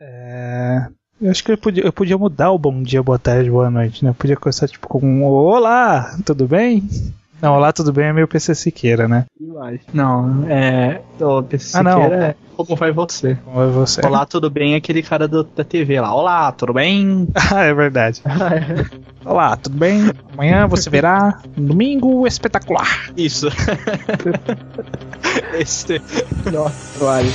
É... Eu acho que eu podia, eu podia mudar o bom dia, boa tarde, boa noite, né? Eu podia começar tipo com um Olá, tudo bem? Não, olá, tudo bem é meio PC Siqueira, né? Não, é. O PC Ah, não. Siqueira é como vai você. Como é você? Olá, tudo bem? É aquele cara do- da TV lá. Olá, tudo bem? Ah, é verdade. Olá, tudo bem? Amanhã você verá um domingo espetacular. Isso. Esse. Nossa, vale.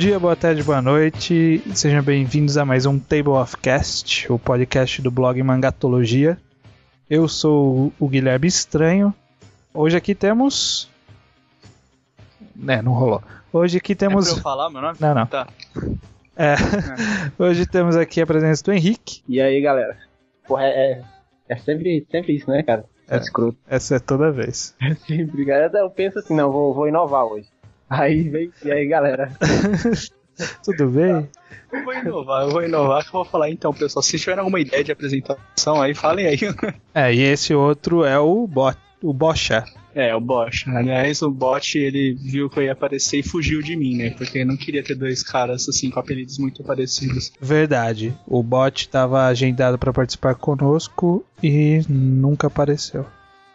Dia, boa tarde, boa noite. Sejam bem-vindos a mais um Table of Cast, o podcast do blog Mangatologia. Eu sou o Guilherme Estranho. Hoje aqui temos. É, não rolou. Hoje aqui É pra temos. eu falar meu nome? Não, não. Tá. É. Hoje temos aqui a presença do Henrique. E aí, galera? Porra, é, é, é sempre, sempre isso, né, cara? É. escroto. Essa é toda vez. É sempre, cara. Eu penso assim, não, vou, vou inovar hoje. Aí vem, e aí, galera? Tudo bem? Eu vou inovar, eu vou inovar que eu vou falar então, pessoal. Se tiverem alguma ideia de apresentação aí, falem aí. É, e esse outro é o Bot, o Bocha. É, o Bosch. Aliás, o Bot, ele viu que eu ia aparecer e fugiu de mim, né? Porque eu não queria ter dois caras assim com apelidos muito parecidos. Verdade. O Bot estava agendado para participar conosco e nunca apareceu.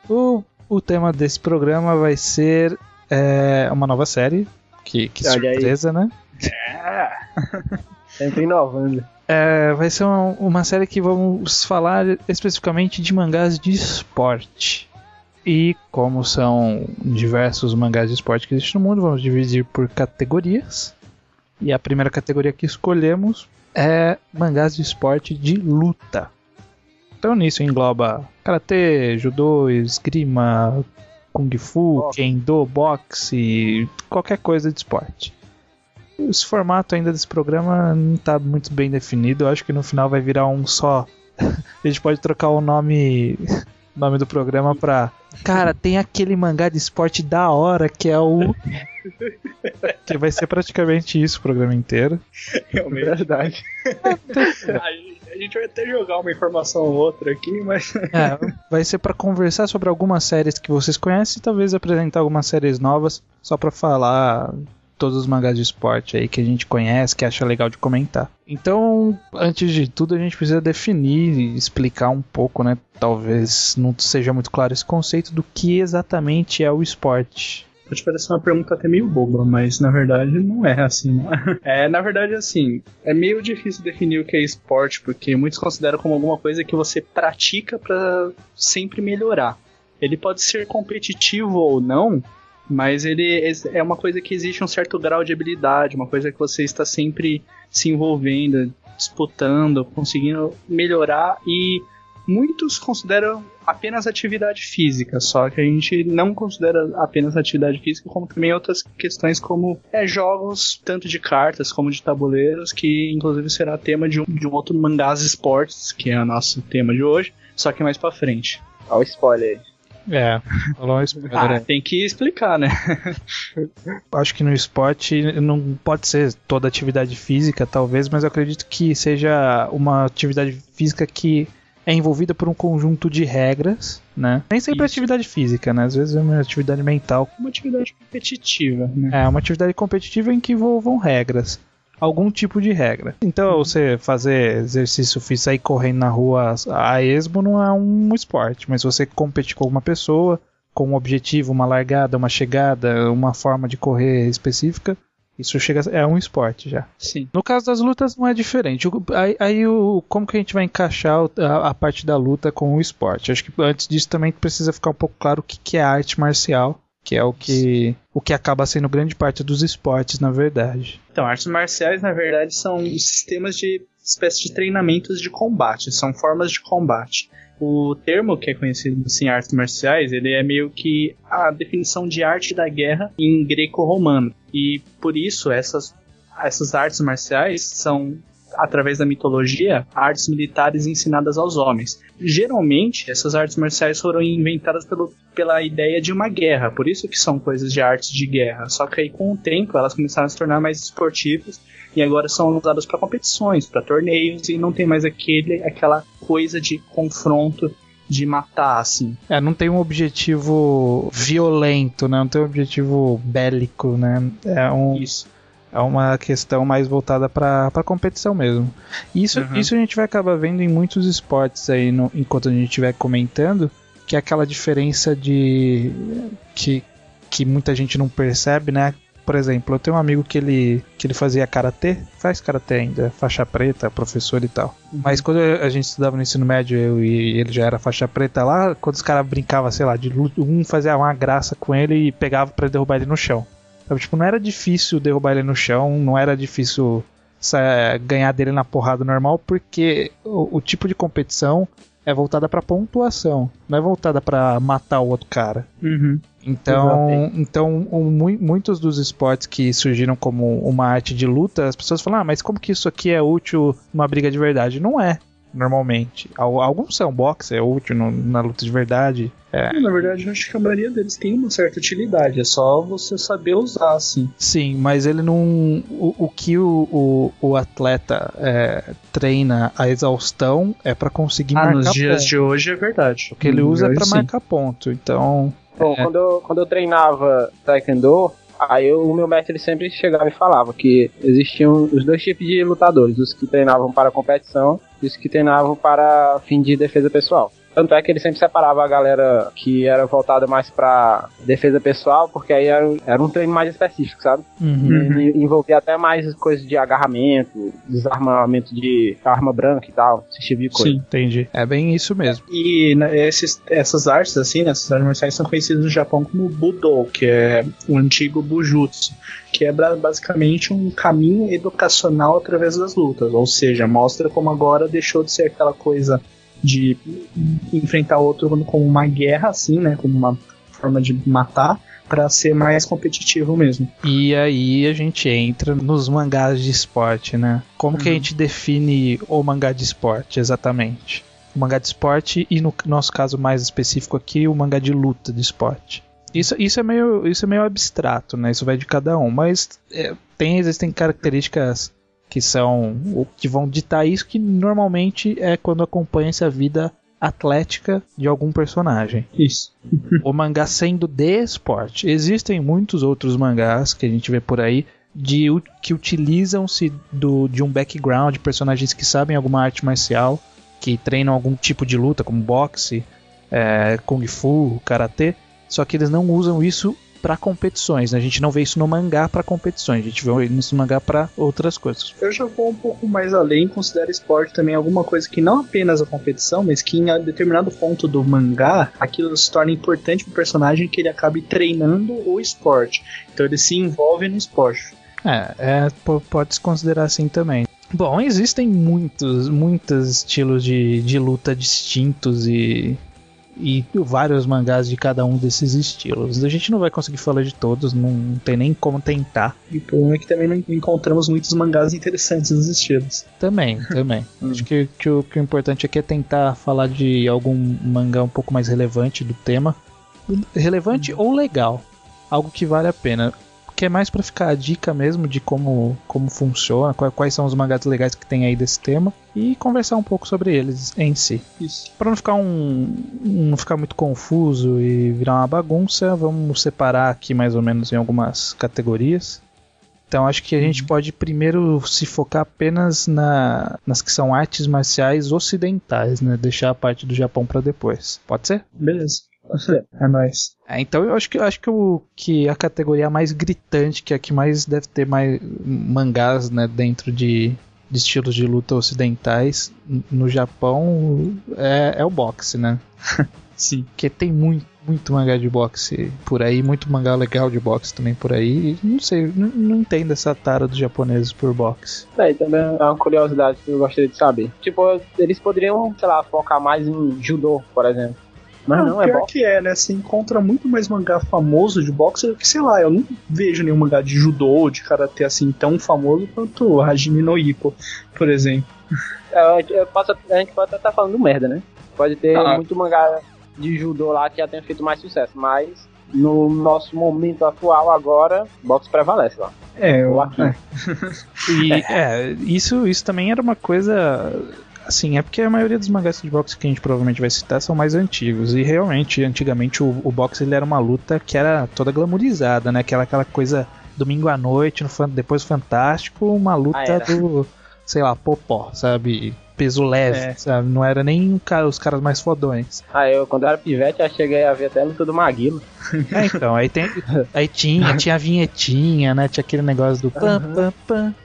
O, o tema desse programa vai ser é, uma nova série. Que, que surpresa, né? Sempre inovando. É, vai ser uma, uma série que vamos falar especificamente de mangás de esporte. E como são diversos mangás de esporte que existem no mundo, vamos dividir por categorias. E a primeira categoria que escolhemos é mangás de esporte de luta. Então nisso engloba karatê, judô, esgrima, kung fu, Boxe. kendo, boxe, qualquer coisa de esporte. Esse formato ainda desse programa não tá muito bem definido. Eu acho que no final vai virar um só. A gente pode trocar o nome, nome do programa pra. Cara, tem aquele mangá de esporte da hora que é o. que vai ser praticamente isso o programa inteiro. Realmente. Verdade. A gente vai até jogar uma informação ou outra aqui, mas. É, vai ser pra conversar sobre algumas séries que vocês conhecem e talvez apresentar algumas séries novas só pra falar todos os mangás de esporte aí que a gente conhece, que acha legal de comentar. Então, antes de tudo, a gente precisa definir e explicar um pouco, né? Talvez não seja muito claro esse conceito do que exatamente é o esporte. Pode parecer uma pergunta até meio boba, mas na verdade não é assim. Né? É, na verdade, assim, é meio difícil definir o que é esporte, porque muitos consideram como alguma coisa que você pratica pra sempre melhorar. Ele pode ser competitivo ou não, mas ele é uma coisa que existe um certo grau de habilidade, uma coisa que você está sempre se envolvendo, disputando, conseguindo melhorar e muitos consideram apenas atividade física, só que a gente não considera apenas atividade física, como também outras questões como é, jogos, tanto de cartas como de tabuleiros, que inclusive será tema de um, de um outro mangás esportes, que é o nosso tema de hoje, só que mais pra frente. Olha o spoiler aí. É, falou um spoiler Ah, tem que explicar, né? Acho que no esporte não pode ser toda atividade física, talvez, mas eu acredito que seja uma atividade física que é envolvida por um conjunto de regras, né? Nem sempre é Isso. atividade física, né? Às vezes é uma atividade mental. Uma atividade competitiva, né? É uma atividade competitiva em que envolvam regras. Algum tipo de regra. Então, você fazer exercício físico, sair correndo na rua a esmo não é um esporte, mas você competir com alguma pessoa, com um objetivo, uma largada, uma chegada, uma forma de correr específica, isso chega é um esporte já. Sim. No caso das lutas não é diferente. Aí, aí o, como que a gente vai encaixar a, a parte da luta com o esporte? Acho que antes disso também precisa ficar um pouco claro o que, que é arte marcial, que é o que, o que acaba sendo grande parte dos esportes, na verdade. Então, artes marciais, na verdade, são sistemas de espécie de treinamentos de combate, são formas de combate. O termo que é conhecido assim, artes marciais, ele é meio que a definição de arte da guerra em greco-romano. E por isso essas, essas artes marciais são através da mitologia, artes militares ensinadas aos homens. Geralmente, essas artes marciais foram inventadas pelo, pela ideia de uma guerra, por isso que são coisas de artes de guerra. Só que aí com o tempo elas começaram a se tornar mais esportivas e agora são usadas para competições, para torneios e não tem mais aquele aquela coisa de confronto de matar, assim. É, não tem um objetivo violento, né? Não tem um objetivo bélico, né? É um. Isso. É uma questão mais voltada para competição mesmo. Isso, Uhum. isso a gente vai acabar vendo em muitos esportes aí, no- enquanto a gente estiver comentando, que é aquela diferença de. que, que muita gente não percebe, né? Por exemplo, eu tenho um amigo que ele, que ele fazia karatê, faz karatê ainda, faixa preta, professor e tal. Mas quando a gente estudava no ensino médio, eu e ele já era faixa preta lá, quando os caras brincavam, sei lá, de luta, um fazia uma graça com ele e pegava pra derrubar ele no chão. Sabe, Tipo, não era difícil derrubar ele no chão, não era difícil ganhar dele na porrada normal, porque o, o tipo de competição é voltada pra pontuação, não é voltada pra matar o outro cara. Uhum. Então, então mui- muitos dos esportes que surgiram como uma arte de luta, as pessoas falam, ah, mas como que isso aqui é útil numa briga de verdade? Não é, normalmente. Al- Alguns são, boxe é útil no- na luta de verdade. É, Na verdade, eu acho que a maioria deles tem uma certa utilidade, é só você saber usar, assim. sim, mas ele não. O, o que o, o, o atleta é, treina a exaustão é pra conseguir Ah, marcar nos dias ponto. de hoje é verdade. O que ele usa é dias sim. marcar ponto. Então, Bom, É. quando, eu, quando eu treinava Taekwondo, aí o meu mestre sempre chegava e falava que existiam os dois tipos de lutadores, os que treinavam para competição e os que treinavam para fim de defesa pessoal. Tanto é que ele sempre separava a galera que era voltada mais pra defesa pessoal, porque aí era, era um treino mais específico, sabe? uhum. E envolvia até mais coisas de agarramento, desarmamento de arma branca e tal, esse tipo de coisa. Sim. entendi. É bem isso mesmo. E né, esses, essas artes, assim, né, essas artes marciais são conhecidas no Japão como Budo, que é o antigo Bujutsu, que é basicamente um caminho educacional através das lutas, ou seja, mostra como agora deixou de ser aquela coisa de enfrentar outro como uma guerra, assim, né, como uma forma de matar, para ser mais competitivo mesmo. E aí a gente entra nos mangás de esporte, né? Como que a Uhum. gente define o mangá de esporte exatamente? O mangá de esporte e no nosso caso mais específico aqui, o mangá de luta de esporte. Isso, isso, é, meio, isso é meio abstrato, né? Isso vai de cada um, mas é, tem, existem características que são o que vão ditar isso que normalmente é quando acompanha-se a vida atlética de algum personagem Isso. o mangá sendo de esporte. Existem muitos outros mangás que a gente vê por aí de, que utilizam-se do- de um background de personagens que sabem alguma arte marcial, que treinam algum tipo de luta, como boxe, é, kung fu, karatê, só que eles não usam isso para competições. né? A gente não vê isso no mangá para competições, a gente vê isso no mangá para outras coisas. Eu já vou um pouco mais além e considero esporte também alguma coisa que não apenas a competição, mas que em determinado ponto do mangá, aquilo se torna importante pro personagem que ele acabe treinando o esporte. Então ele se envolve no esporte. É, é, po- pode se considerar assim também. Bom, existem muitos, muitos estilos de, de luta distintos e, e vários mangás de cada um desses estilos. A gente não vai conseguir falar de todos, não tem nem como tentar. E o problema é que também não encontramos muitos mangás interessantes nos estilos. Também, também. Acho que, que, o, que o importante aqui é tentar falar de algum mangá um pouco mais relevante do tema. Relevante ou legal. Algo que vale a pena. Que é mais pra ficar a dica mesmo de como, como funciona, qua- quais são os mangás legais que tem aí desse tema e conversar um pouco sobre eles em si. Isso. Pra não ficar um não ficar muito confuso e virar uma bagunça, vamos separar aqui mais ou menos em algumas categorias. Então acho que a gente pode primeiro se focar apenas na, nas que são artes marciais ocidentais, né? Deixar a parte do Japão pra depois. Pode ser? Beleza. É nóis. É, então eu acho que acho que, o, que a categoria mais gritante, que é a que mais deve ter mais mangás né, dentro de, de estilos de luta ocidentais no Japão é, é o boxe, né? Sim. Porque tem muito, muito mangá de boxe por aí, muito mangá legal de boxe também por aí. Não sei, não, não entendo essa tara dos japoneses por boxe. É, e também é uma curiosidade que eu gostaria de saber. Tipo, eles poderiam, sei lá, focar mais em judô, por exemplo. Mas não, não, é boxe. que é, né? Você encontra muito mais mangá famoso de boxe do que, sei lá, eu não vejo nenhum mangá de judô, de karatê assim tão famoso quanto o Hajime no Ippo, por exemplo. É, eu- eu posso- a gente pode até estar falando merda, né? Pode ter Ah. muito mangá de judô lá que já tenha feito mais sucesso, mas no nosso momento atual agora, boxe prevalece lá. É, aqui. é. E é, isso, isso também era uma coisa. Assim, é porque a maioria dos mangás de boxe que a gente provavelmente vai citar são mais antigos. E realmente, antigamente o, o boxe ele era uma luta que era toda glamourizada, né? Aquela, aquela coisa domingo à noite, no, depois Fantástico, uma luta Ah, do, sei lá, popó, sabe? Peso leve, É. sabe? Não era nem cara- os caras mais fodões. Ah, eu quando eu era pivete, eu cheguei a ver até a luta do Maguilo. É, então, aí, tem, aí tinha, tinha a vinhetinha, né? Tinha aquele negócio do pam, pam, pam,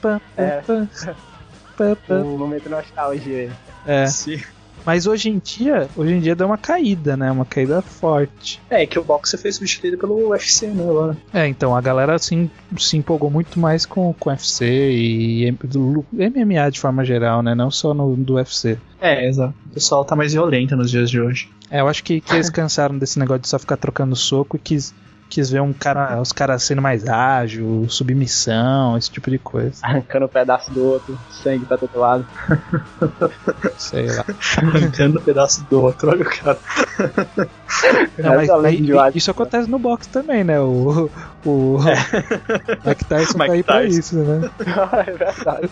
pam, É. pam, pam, O momento nostalgia. É. Sim. Mas hoje em dia, hoje em dia deu uma caída, né? Uma caída forte. É, que o boxe foi substituído pelo UFC, né, agora. É, então a galera assim, se empolgou muito mais com com UFC e do MMA de forma geral, né? Não só no do UFC. É, exato. O pessoal tá mais violento nos dias de hoje. É, eu acho que, que eles cansaram desse negócio de só ficar trocando soco e quis, quis ver um cara, os caras sendo mais ágil, submissão, esse tipo de coisa. Arrancando um pedaço do outro, sangue pra todo lado. Sei lá. Arrancando um pedaço do outro, olha o cara. Não, mas aí- de Watson. isso acontece no boxe também, né? O, o Mike Tyson tá Mike aí pra Tyson. isso, né? é verdade.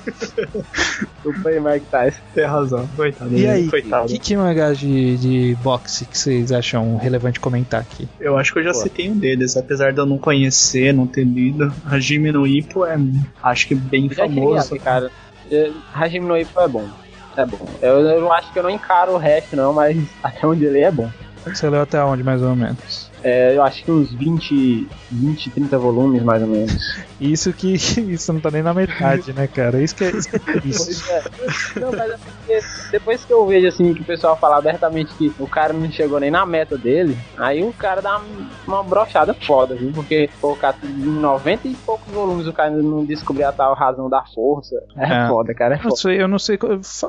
Super Mike Tyson. Tem razão. Coitado. E aí, Coitado. que, que mangá de, de boxe que vocês acham relevante comentar aqui? Eu acho que eu já Pô. citei um deles, apesar de eu não conhecer, não ter lido. Hajime no Ippo é, acho que bem famoso. cara. Hajime no Ippo é bom. É bom. Eu, eu não acho que eu não encaro o resto, não, mas até onde ele é bom. Você leu até onde, mais ou menos? É, eu acho que uns 20, 20, 30 volumes, mais ou menos. Isso que isso não tá nem na metade, né, cara? Isso que é, isso que é. Pois é. Não, mas é porque depois que eu vejo assim que o pessoal fala abertamente que o cara não chegou nem na meta dele, aí o cara dá uma brochada foda, viu? Porque pô, cara em 90 e poucos volumes o cara não descobriu a tal razão da força. É, É. foda, cara. É Eu foda. não sei, eu não sei.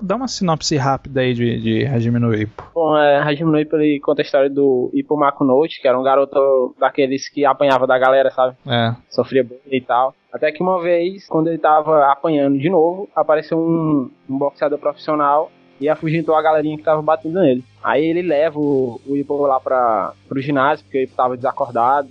Dá uma sinopse rápida aí de, de Hajime no Ippo. Bom, é, Hajime no Ippo ele conta a história do Ippo Makunochi, que era um garoto daqueles que apanhava da galera, sabe? É. Sofria bullying e tal. Até que uma vez, quando ele tava apanhando de novo, apareceu um, um boxeador profissional e afugentou a galerinha que tava batendo nele. Aí ele leva o, o Ippo lá pra, pro ginásio, porque o Ippo tava desacordado.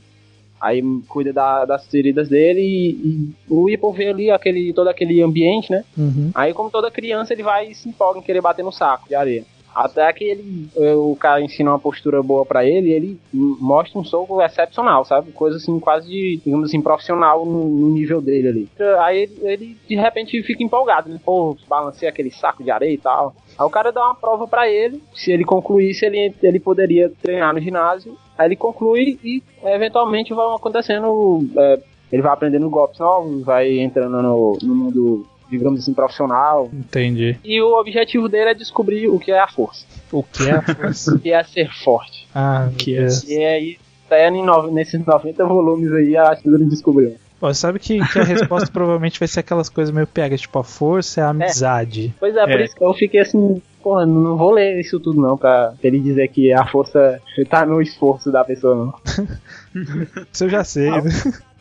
Aí cuida da- das feridas dele e, e o Ippo vê ali aquele, todo aquele ambiente, né? Uhum. Aí, como toda criança, ele vai e se empolga em querer bater no saco de areia. Até que ele, o cara ensina uma postura boa pra ele ele mostra um soco excepcional, sabe? Coisa assim, quase de, digamos assim, profissional no, nível dele ali. Aí ele, ele, de repente fica empolgado, né? Pô, balancei aquele saco de areia e tal. Aí o cara dá uma prova pra ele. Se ele concluísse, ele, ele poderia treinar no ginásio. Aí ele conclui e eventualmente vai acontecendo. é, ele vai aprendendo golpes novos, vai entrando no, no mundo, digamos assim, profissional. Entendi. E o objetivo dele é descobrir o que é a força, O que é a força? o que é ser forte. ah, Que que é- E aí, até em nove- nesses 90 volumes aí, acho que ele descobriu. Ó, sabe que, que a resposta provavelmente vai ser aquelas coisas meio pega, tipo, a força é a amizade. Pois é, por É. isso que eu fiquei assim, porra, não vou ler isso tudo não, pra ele dizer que a força tá no esforço da pessoa, não. Isso eu já sei. Ah, né?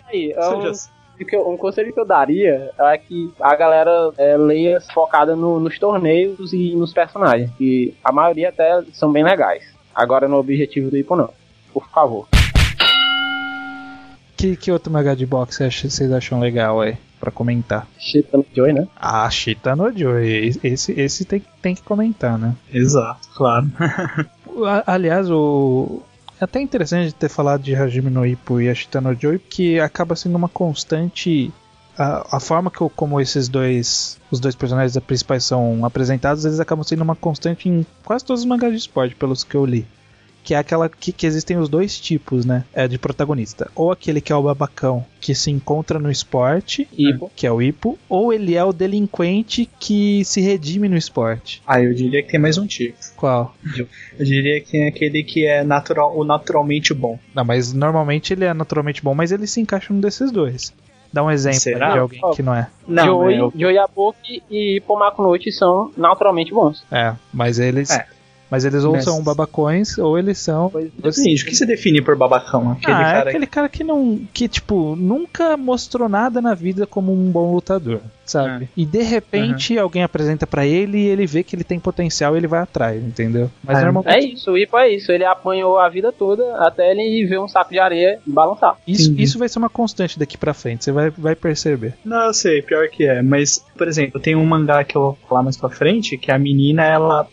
Aí, Você eu, já- o que eu- um conselho que eu daria é que a galera é, leia focada no- nos torneios e nos personagens, que a maioria até são bem legais. Agora no objetivo do Ipo não. Por favor. Que, que outro mangá de boxe acha- vocês acham legal aí? Pra comentar. Chitano Joy, né? Ah, Shita no Joy. Esse, esse tem, tem que comentar, né? Exato, claro. Aliás, o. É até interessante ter falado de Hajime no Ippo e a Shita no Joy, porque acaba sendo uma constante. A, a forma que, como esses dois. Os dois personagens principais são apresentados, eles acabam sendo uma constante em quase todos os mangás de esporte, pelos que eu li. Que é aquela que, que existem os dois tipos, né? É, de protagonista. Ou aquele que é o babacão, que se encontra no esporte, Ipo. que é o Ippo, ou ele é o delinquente que se redime no esporte. Ah, eu diria que tem mais um tipo. Qual? Eu diria que tem aquele que é natural, o naturalmente bom. Não, mas normalmente ele é naturalmente bom, mas ele se encaixa num desses dois. Dá um exemplo Será? de alguém que não é. Não, Joey, é, eu- Joey Apoki e Ipo Makunochi são naturalmente bons. É, mas eles. É. Mas eles ou Mas- são babacões ou eles são. Depende, o que você define por babacão? Aquele ah, é cara aquele cara que não. que, tipo, nunca mostrou nada na vida como um bom lutador, sabe? É. E de repente alguém apresenta pra ele e ele vê que ele tem potencial e ele vai atrás, entendeu? Mas É. normalmente. É isso, o Ipo é isso. Ele apanhou a vida toda até ele ver um saco de areia e balançar. Isso, Entendi. isso vai ser uma constante daqui pra frente, você vai, vai perceber. Não, eu sei, pior que é. Mas, por exemplo, tem um mangá que eu vou falar mais pra frente, que a menina, ela,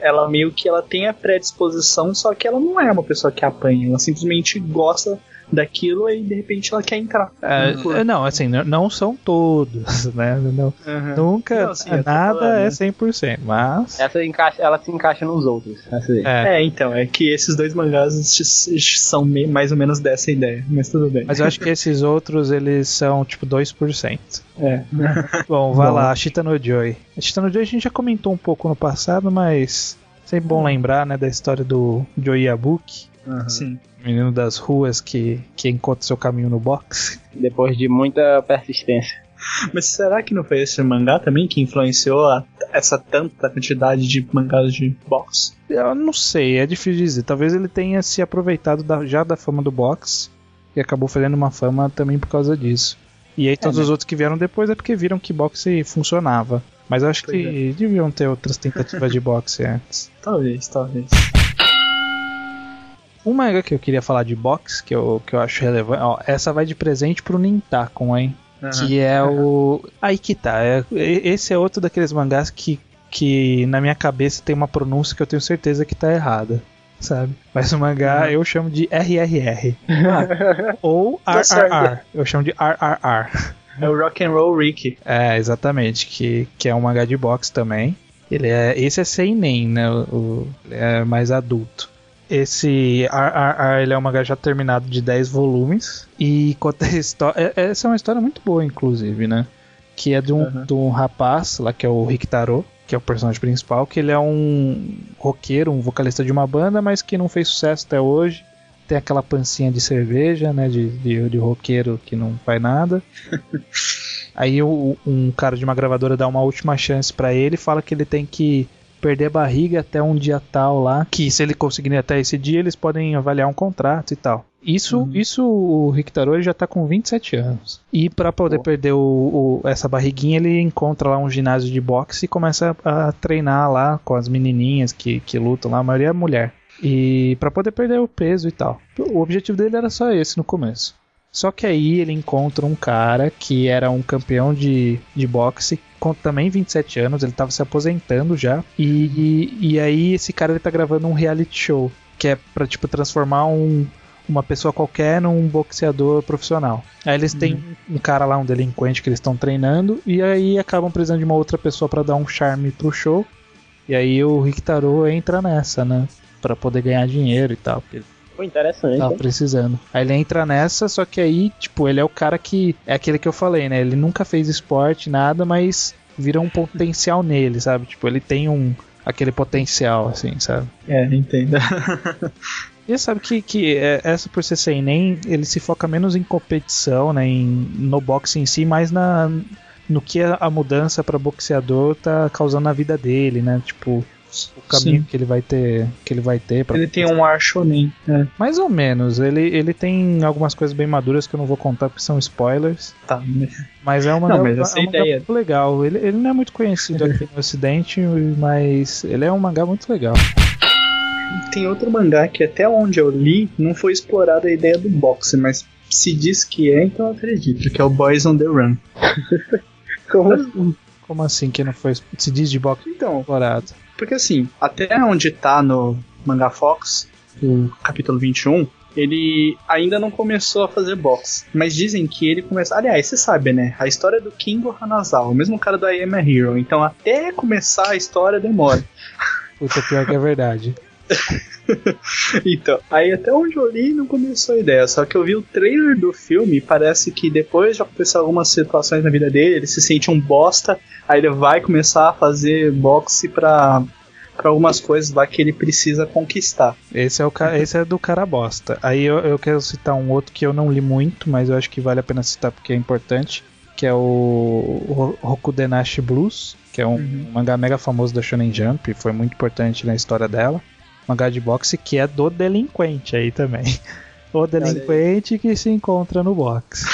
ela meio que ela tem a predisposição, só que ela não é uma pessoa que apanha. Ela simplesmente gosta daquilo e de repente ela quer entrar. É, Por- é, não, assim, não, não são todos, né? Não- Aham. Nunca, Não, sim, eu tô nada falando, é né? 100%, mas. Essa encaixa, ela se encaixa nos outros. É, É, então, é que esses dois mangás são mais ou menos dessa ideia, mas tudo bem. mas eu acho que esses outros, eles são tipo 2%. É. Bom, vai Bom. lá, Shita no Joy. A Shita no Joy a gente já comentou um pouco no passado, mas sempre bom lembrar, né, da história do Joey Sim. menino das ruas que, que encontra seu caminho no boxe. Depois de muita persistência. Mas será que não foi esse mangá também que influenciou a- essa tanta quantidade de mangás de boxe? Eu não sei, é difícil dizer. Talvez ele tenha se aproveitado da- já da fama do boxe e acabou fazendo uma fama também por causa disso. E aí todos né? os outros que vieram depois é porque viram que boxe funcionava. Mas eu acho Pois que deviam ter outras tentativas de boxe antes. Talvez, talvez. Um mangá que eu queria falar de boxe, que eu, que eu acho relevante. Ó, essa vai de presente pro Nintakon, hein? Que é o. Aí que tá. é- esse é outro daqueles mangás que, que na minha cabeça tem uma pronúncia que eu tenho certeza que tá errada. Sabe? Mas o mangá eu chamo de RRR. Ou Tá. RRR. Eu chamo de RRR. É o Rock and Roll Rick. É, exatamente. Que, que é um mangá de boxe também. Ele é, esse é seinen, né? O, o- é mais adulto. Esse ele é um mangá já terminado de 10 volumes. E conta a história. é- Essa é uma história muito boa, inclusive, né? Que é de um, Uhum. de um rapaz lá que é o Rikitaro, que é o personagem principal, que ele é um roqueiro, um vocalista de uma banda, mas que não fez sucesso até hoje. Tem aquela pancinha de cerveja, né? De, de, de roqueiro que não faz nada. Aí o- um cara de uma gravadora dá uma última chance pra ele e fala que ele tem que perder a barriga até um dia tal lá, que se ele conseguir até esse dia, eles podem avaliar um contrato e tal. Isso, isso o Rick Tarô ele já tá com 27 anos. E pra poder Pô. perder o, o- essa barriguinha, ele encontra lá um ginásio de boxe e começa a, a treinar lá com as menininhas que, que lutam lá, a maioria é mulher. E pra poder perder o peso e tal. O objetivo dele era só esse no começo. Só que aí ele encontra um cara que era um campeão de, de boxe com também 27 anos, ele tava se aposentando já. E, e, e aí esse cara ele tá gravando um reality show, que é pra tipo transformar um, uma pessoa qualquer num boxeador profissional. Aí eles têm um cara lá, um delinquente que eles estão treinando, e aí acabam precisando de uma outra pessoa pra dar um charme pro show. E aí o Rick Tarô entra nessa, né? Pra poder ganhar dinheiro e tal. porque Foi interessante. Hein? precisando. Aí ele entra nessa, só que aí, tipo, ele é o cara que. É aquele que eu falei, né? Ele nunca fez esporte, nada, mas vira um potencial nele, sabe? Tipo, ele tem um. aquele potencial, assim, sabe? É, entenda. E sabe que, que é, essa por ser sem nem, ele se foca menos em competição, né? Em, no boxe em si, mais na. No que a, a mudança pra boxeador tá causando na vida dele, né? Tipo, o caminho Sim. que ele vai ter. Que ele vai ter pra Ele tem um ar shonen. É, Mais ou menos. Ele, ele tem algumas coisas bem maduras que eu não vou contar porque são spoilers. tá. Mas é uma Não, mas essa é um mangá ideia. muito legal. Ele, ele não é muito conhecido aqui no ocidente, mas ele é um mangá muito legal. Tem outro mangá que até onde eu li não foi explorada a ideia do boxe, mas se diz que é, então eu acredito, que é o Boys on the Run. Como assim? Como assim que não foi se diz de boxe Então, explorado? Porque assim, até onde tá no Manga Fox, o capítulo 21, ele ainda não começou a fazer boxe. Mas dizem que ele começou. Aliás, você sabe, né? A história do Kingo Hanazawa, o mesmo cara do I Am a Hero. Então, até começar a história demora. Puta, pior que é verdade. Então, aí até onde eu li não começou a ideia, só que eu vi o trailer do filme e parece que depois de acontecer algumas situações na vida dele, ele se sente um bosta, aí ele vai começar a fazer boxe pra, pra algumas coisas lá que ele precisa conquistar. Esse é, o, ca- esse é do cara bosta. Aí eu, eu quero citar um outro que eu não li muito, mas eu acho que vale a pena citar porque é importante. que é o Rokudenashi Blues, que é um Uhum. mangá mega famoso da Shonen Jump, foi muito importante na história dela. Mangá de boxe que é do delinquente aí também. O delinquente que se encontra no boxe.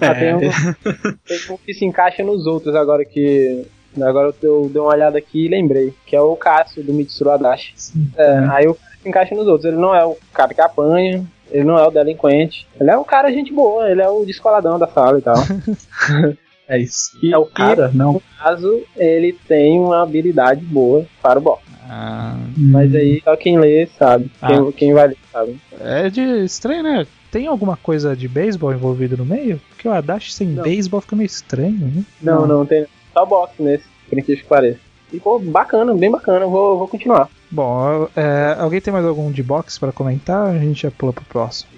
Ah, tem, um, tem um que se encaixa nos outros agora que. Agora eu dei uma olhada aqui e lembrei, que é o Cássio do Mitsuru Adachi. É, aí o cara se encaixa nos outros. Ele não é o cara que apanha, ele não é o delinquente. Ele é o cara gente boa, ele é o descoladão da sala e tal. É isso. E- é o cara? Não. No caso, ele tem uma habilidade boa para o boxe. Ah, Mas aí só quem lê sabe. Quem, Ah. quem vai ler sabe. é de estranho, né? Tem alguma coisa de beisebol envolvido no meio? Porque o Adachi sem Não. beisebol fica meio estranho, né? Não, Não. não, tem só boxe nesse, por incrível que pareça. E pô, bacana, bem bacana, eu vou, vou continuar. Bom, é, alguém tem mais algum de boxe pra comentar? A gente já pula pro próximo.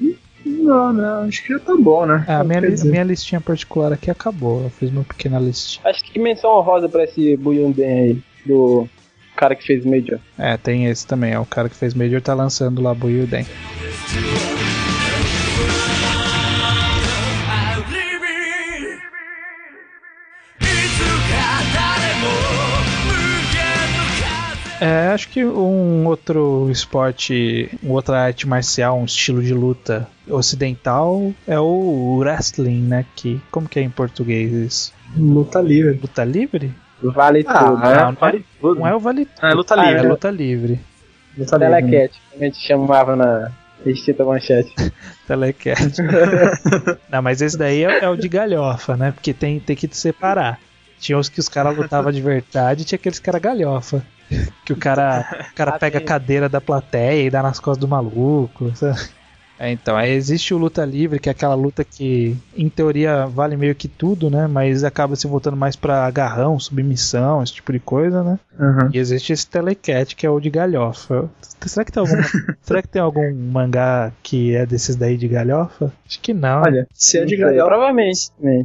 Não, não, acho que já tá bom, né? É, a minha, li- minha listinha particular aqui acabou. Eu fiz uma pequena listinha. Acho que menção honrosa pra esse Buyunden aí, do cara que fez Major. É, tem esse também. É o cara que fez Major tá lançando lá Buiuden. É, acho que um outro esporte, uma outra arte marcial, um estilo de luta ocidental é o wrestling, né? Que, como que é em português isso? Luta livre. Luta livre? Vale Ah, tudo. é, não, não é- vale tudo. Não é o vale É luta Ah, livre. é luta livre. Luta livre. Telecat, como a gente chamava na extinta manchete. Telecat. não, mas esse daí é, é o de galhofa, né? Porque tem, tem que separar. Tinha os que os caras lutavam de verdade e tinha aqueles cara galhofa. Que o cara, o cara Ah, pega a cadeira da plateia e dá nas costas do maluco. sabe? É, então, aí existe o luta livre, que é aquela luta que, em teoria, vale meio que tudo, né? Mas acaba se voltando mais pra agarrão, submissão, esse tipo de coisa, né? Uhum. E existe esse Telecat, que é o de galhofa. Será que tem algum, será que tem algum mangá que é desses daí de galhofa? Acho que não. Olha, se é de sei, galhofa. Provavelmente. né?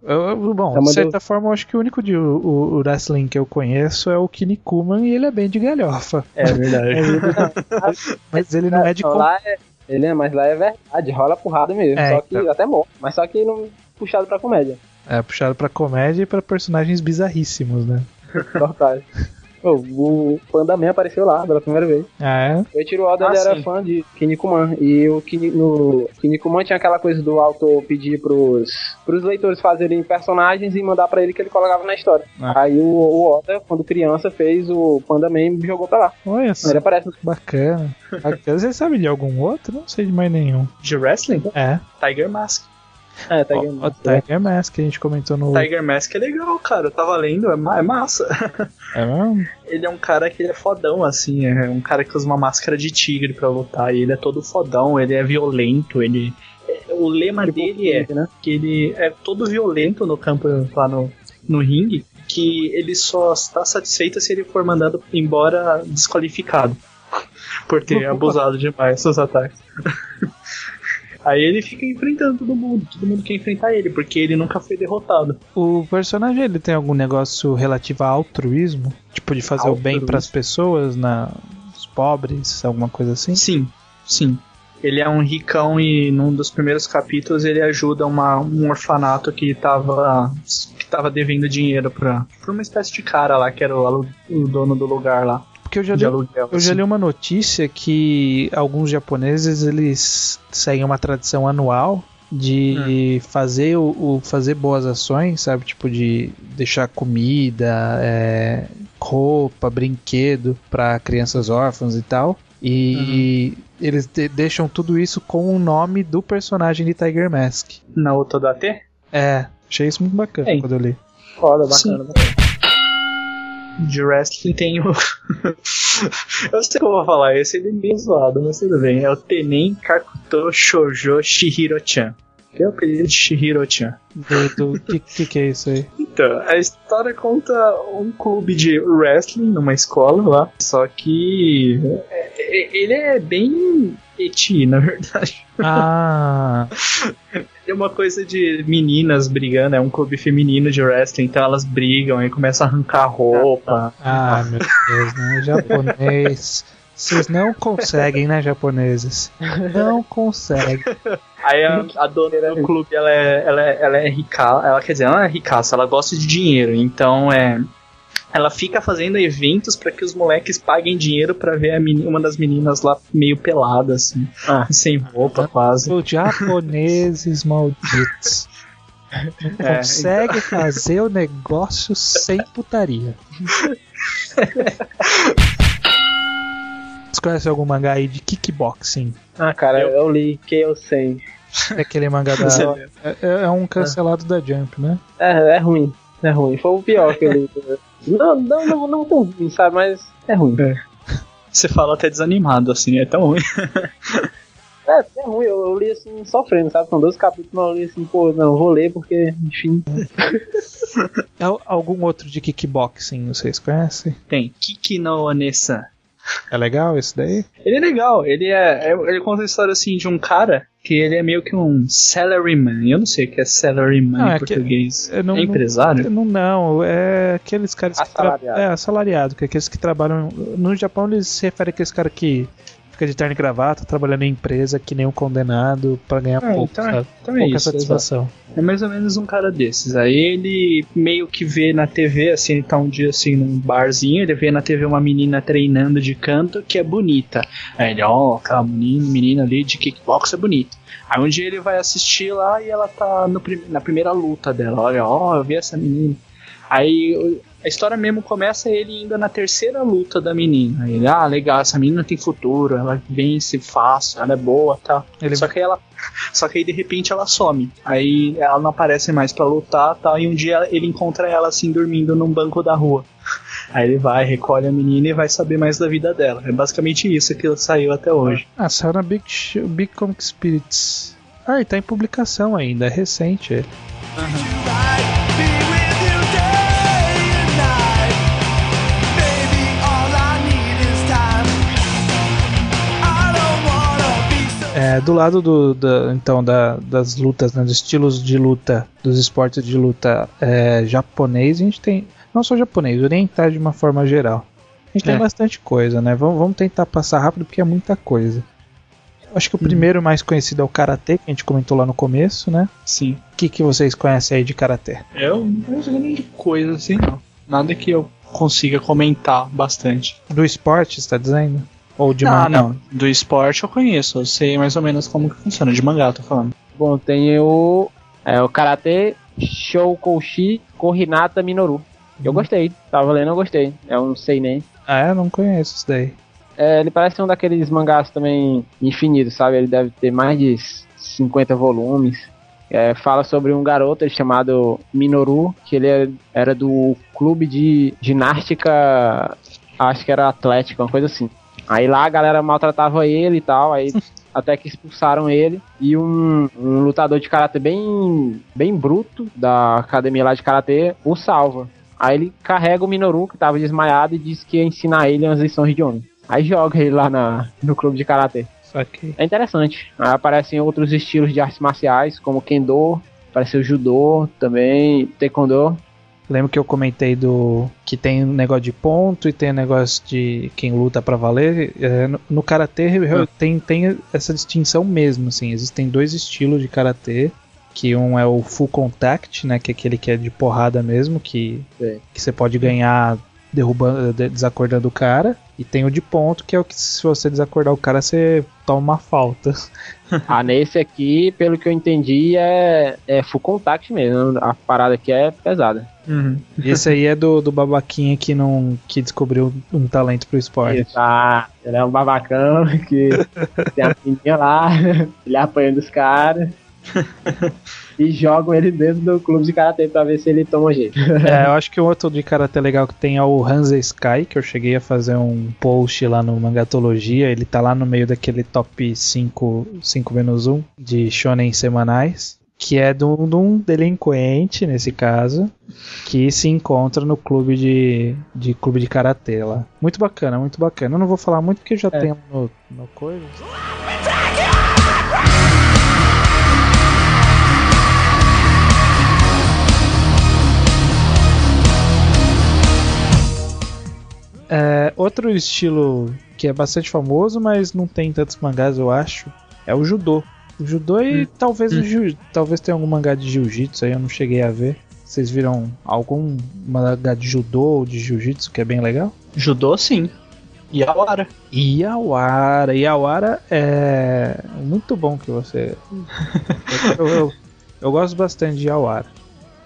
Eu- eu- bom, É uma de certa forma, eu acho que o único de o, o- wrestling que eu conheço é o Kinnikuman e ele é bem de galhofa. É verdade. Mas ele não é de lá é, ele é, mas lá é verdade, rola porrada mesmo. É, só que então. até morre. Mas só que não puxado pra comédia. É puxado pra comédia e pra personagens bizarríssimos, né? Total. O Panda Man apareceu lá pela primeira vez. Ah, é? O Eiichiro Oda Ah, ele era fã de Kinnikuman. E o Kini, no Kinnikuman tinha aquela coisa do autor pedir pros, pros leitores fazerem personagens e mandar pra ele que ele colocava na história. Ah. Aí o, o Oda, quando criança, fez o Panda Man e jogou pra lá. Olha só, Ele aparece bacana. bacana. Você sabe de algum outro? Não sei de mais nenhum. De wrestling? É, Tiger Mask. É, tá o, ganhando. o Tiger Mask que a gente comentou no. Tiger Mask é legal, cara. Eu tava lendo, é, ma- é massa. É mesmo? Ele é um cara que ele é fodão, assim. É um cara que usa uma máscara de tigre pra lutar. E ele é todo fodão, ele é violento, ele. é- O lema dele é né? que ele é todo violento no campo lá no, no ringue, que ele só está satisfeito se ele for mandado embora desqualificado por ter abusado demais dos ataques. Aí ele fica enfrentando todo mundo, todo mundo quer enfrentar ele, porque ele nunca foi derrotado. O personagem ele tem algum negócio relativo a altruísmo? Tipo, de fazer o bem Altruísmo. pras pessoas, na, os pobres, alguma coisa assim? Sim, sim. Ele é um ricão e num dos primeiros capítulos ele ajuda uma, um orfanato que tava, que tava devendo dinheiro pra, pra uma espécie de cara lá, que era o, o dono do lugar lá, Porque eu já li, aluguel. eu já assim. li uma notícia que alguns japoneses eles seguem uma tradição anual de fazer o, o- fazer boas ações, sabe? Tipo de deixar comida, é, roupa, brinquedo para crianças órfãs e tal. E eles de- deixam tudo isso com o nome do personagem de Tiger Mask. Na Otodate? É, achei isso muito bacana É. quando eu li. Foda, Sim. bacana. De wrestling tem o. eu sei que eu vou falar, esse ele é meio zoado, mas tudo bem. É o Tenen Kakuto Shoujo Shihiro-chan. Que é o apelido de Shihiro-chan. Do que, que que é isso aí? Então, a história conta um clube de wrestling numa escola lá. Só que é, é, ele é bem eti, na verdade. Ah, É uma coisa de meninas brigando, é um clube feminino de wrestling, então elas brigam e começam a arrancar roupa. ah, meu Deus, né? Japonês. Vocês não conseguem, né, japoneses? Não conseguem. Aí a, a dona do clube, ela é, ela é, ela é rica, ela quer dizer, ela não é ricaça, ela gosta de dinheiro, então é ela fica fazendo eventos para que os moleques paguem dinheiro para ver menina, uma das meninas lá meio pelada, assim, ah. sem roupa quase. Os japoneses malditos. Não é, consegue então... fazer o negócio sem putaria. Você conhece algum mangá aí de kickboxing? Ah, cara, eu, eu li que É aquele mangá da. É, é, é um cancelado da Jump, né? É, é ruim. É ruim. Foi o pior que eu li. Não, não, não, não tão ruim, sabe? Mas é ruim. É. Você fala até desanimado, assim, é tão ruim. É, é ruim, eu, eu, li assim, sofrendo, sabe? São 12 capítulos, mas eu li assim, pô, não, vou ler porque, enfim. É algum outro de kickboxing vocês conhecem? Tem, Kiki no Anessa. É legal esse daí? Ele é legal, ele é, é. Ele conta a história assim de um cara que ele é meio que um salaryman. Eu não sei o que é salaryman não, em é português. Que, não, é empresário? Não, não, é aqueles caras que. Tra... É, assalariado, que é aqueles que trabalham. No Japão eles se referem a aqueles caras que fica de terno e gravata, trabalhando em empresa que nem um condenado para ganhar ah, pouco, então, é, sabe? Então é Pouca isso, satisfação. É mais ou menos um cara desses. Aí ele meio que vê na TV, assim, ele tá um dia assim num barzinho, ele vê na TV uma menina treinando de canto que é bonita. Aí ele, ó, oh, aquela menina, menina ali de kickbox é bonita. Aí um dia ele vai assistir lá e ela tá no, na primeira luta dela. Olha, ó, oh, eu vi essa menina. Aí a história mesmo começa ele indo na terceira luta da menina. Ele, ah, legal, essa menina tem futuro, ela vence fácil, ela é boa, tá. Ele... Só que ela, só que aí de repente ela some. Aí ela não aparece mais para lutar, tá. E um dia ele encontra ela assim dormindo num banco da rua. Aí ele vai, recolhe a menina e vai saber mais da vida dela. É basicamente isso que saiu até hoje. Ah, saiu na Big, Big Comic Spirits. Ah, e tá em publicação ainda, é recente ele. Uhum. É, do lado do, da, então da, das lutas, né, dos estilos de luta, dos esportes de luta é, japonês, a gente tem não só japonês, oriental de uma forma geral. A gente é. tem bastante coisa, né? Vamos, vamos tentar passar rápido porque é muita coisa. Acho que o hum. primeiro mais conhecido é o Karatê, que a gente comentou lá no começo, né? Sim. O que, que vocês conhecem aí de Karatê? Eu não sei de coisa assim, não. Nada que eu consiga comentar bastante. Do esporte, está dizendo? Ou de não, mangá? Não, do esporte eu conheço, eu sei mais ou menos como que funciona. De mangá, tô falando. Bom, tem o, é, o Karate Shoukoshi Kohinata Minoru. Eu hum. gostei, tava lendo, eu gostei. É um sei nem. Ah, é? Não conheço isso daí. É, ele parece um daqueles mangás também infinitos, sabe? Ele deve ter mais de 50 volumes. É, fala sobre um garoto chamado Minoru, que ele é, era do clube de ginástica, acho que era atlético, uma coisa assim. Aí lá a galera maltratava ele e tal, aí até que expulsaram ele e um, um lutador de karatê bem bem bruto da academia lá de karatê o salva. Aí ele carrega o Minoru que tava desmaiado e diz que ia ensinar ele umas lições de homem. Aí joga ele lá na, no clube de karatê. É interessante. Aí aparecem outros estilos de artes marciais, como Kendo, apareceu Judô também, Taekwondo. Lembro que eu comentei do que tem um negócio de ponto e tem um negócio de quem luta para valer. É, no, no karatê ah. tem, tem essa distinção mesmo, assim. Existem dois estilos de karatê, que um é o full contact, né, que é aquele que é de porrada mesmo, que, que você pode ganhar derrubando, desacordando o cara. E tem o de ponto, que é o que se você desacordar o cara, você toma uma falta. ah, nesse aqui, pelo que eu entendi, é, é full contact mesmo. A parada aqui é pesada. Uhum. Esse aí é do, do babaquinha que não que descobriu um talento pro esporte. Ah, ele é um babacão que tem a menina lá, ele apanhando os caras. e jogam ele dentro do clube de karatê pra ver se ele toma jeito. é, eu acho que o outro de karatê legal que tem é o Hansa Sky, que eu cheguei a fazer um post lá no Mangatologia. Ele tá lá no meio daquele top 5, 5 menos 1 de shonen semanais que é de um, de um, delinquente, nesse caso, que se encontra no clube de, de clube de karatê lá. Muito bacana, muito bacana. Eu não vou falar muito porque já é. tem no, no coisa. É, outro estilo que é bastante famoso, mas não tem tantos mangás, eu acho, é o judô. O judô e talvez o jiu, talvez tenha algum mangá de jiu-jitsu aí, eu não cheguei a ver. Vocês viram algum mangá de judô ou de jiu-jitsu que é bem legal? Judô, sim. Yawara. Iawara. Iawara é muito bom que você. eu, eu, eu gosto bastante de Iawara.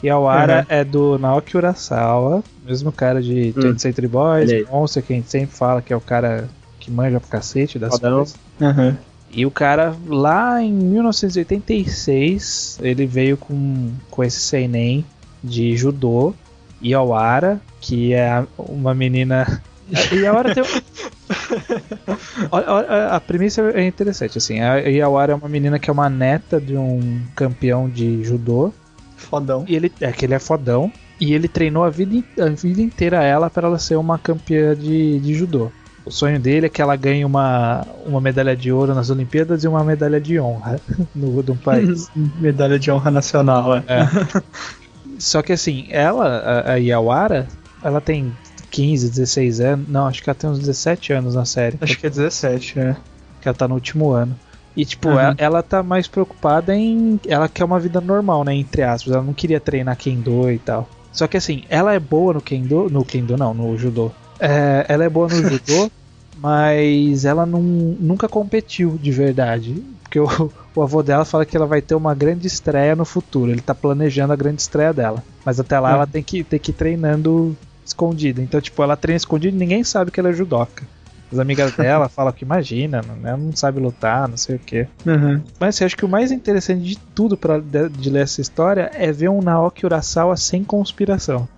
Iawara é do Naoki Urasawa, mesmo cara de Hum. 20th Century Boys. Monster, que a gente sempre fala que é o cara que manja pra cacete das Fodão. coisas. Aham. E o cara, lá em 1986, ele veio com, com esse seinen de judô, Iawara, que é a- uma menina... Iawara tem... um- Olha, olha, a premissa é interessante, assim, a Iawara é uma menina que é uma neta de um campeão de judô, Fodão. e ele é que ele é fodão, e ele treinou a vida, a vida inteira ela para ela ser uma campeã de, de judô. O sonho dele é que ela ganhe uma, uma medalha de ouro nas Olimpíadas e uma medalha de honra no do país. Medalha de honra nacional, é. Só que assim, ela, a, a Iawara, ela tem 15, 16 anos. Não, acho que ela tem uns 17 anos na série. Acho que é 17, é. que ela tá no último ano. E, tipo, Uhum. ela, ela tá mais preocupada em. Ela quer uma vida normal, né? Entre aspas. Ela não queria treinar Kendo e tal. Só que, assim, ela é boa no Kendo. No Kendo, não, no Judô. É, ela é boa no Judô, mas ela não, nunca competiu de verdade. Porque o, o avô dela fala que ela vai ter uma grande estreia no futuro. Ele tá planejando a grande estreia dela. Mas até lá Uhum. ela tem que, tem que ir treinando escondida. Então, tipo, ela treina escondida e ninguém sabe que ela é judoca. As amigas dela falam que imagina, não- ela não sabe lutar, não sei o que. Uhum. Mas assim, acho que o mais interessante de tudo para de, de ler essa história é ver um Naoki Urasawa sem conspiração.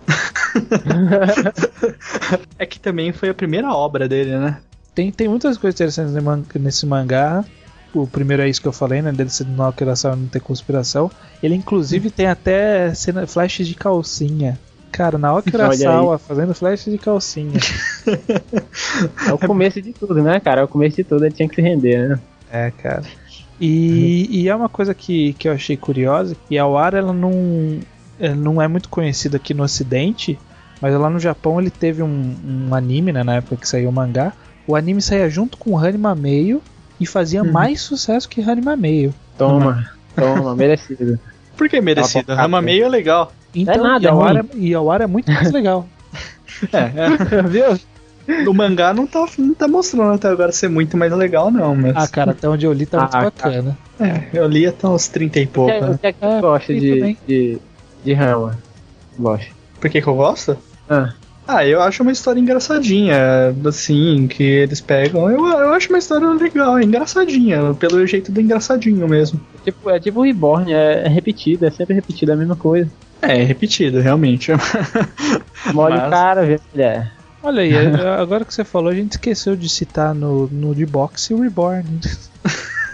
É que também foi a primeira obra dele, né? Tem, tem muitas coisas interessantes nesse man- nesse mangá. O primeiro é isso que eu falei, né? Dele ser Naoki Urasawa e não ter conspiração. Ele inclusive tem até cena, flashes de calcinha. Cara, Naoki Olha aí. Urasawa fazendo flash de calcinha. É o começo de tudo, né, cara? É o começo de tudo, ele tinha que se render, né? É, cara. E, e é uma coisa que, que eu achei curiosa, que a Wara ela não, ela não é muito conhecida aqui no ocidente, mas lá no Japão ele teve um, um anime, né, na época que saiu o mangá. O anime saía junto com o Hanima Meio e fazia Uhum. mais sucesso que Hanima Meio. Toma, toma, merecido. Por que merecido? Rama meio é legal. Então, nada, e, a é Wara, e a Wara é muito mais legal. É, Viu? é. O mangá não tá, não tá mostrando até agora ser muito mais legal, não, mas. Ah, cara, até onde eu li tá muito Ah, bacana. É, eu li até uns 30 e pouco, que, né? é É, gosta eu de, também. de, de Rama? Gosta. Por que, que eu gosto? Ah, Ah, eu acho uma história engraçadinha, assim, que eles pegam. Eu, eu acho uma história legal, é engraçadinha, pelo jeito do engraçadinho mesmo. tipo, é tipo o Reborn, é, é repetido, é sempre repetido a mesma coisa. É, é repetido, realmente. Molha Mas- o cara, a mulher. Olha aí, é, agora que você falou, a gente esqueceu de citar no, no de boxe o Reborn.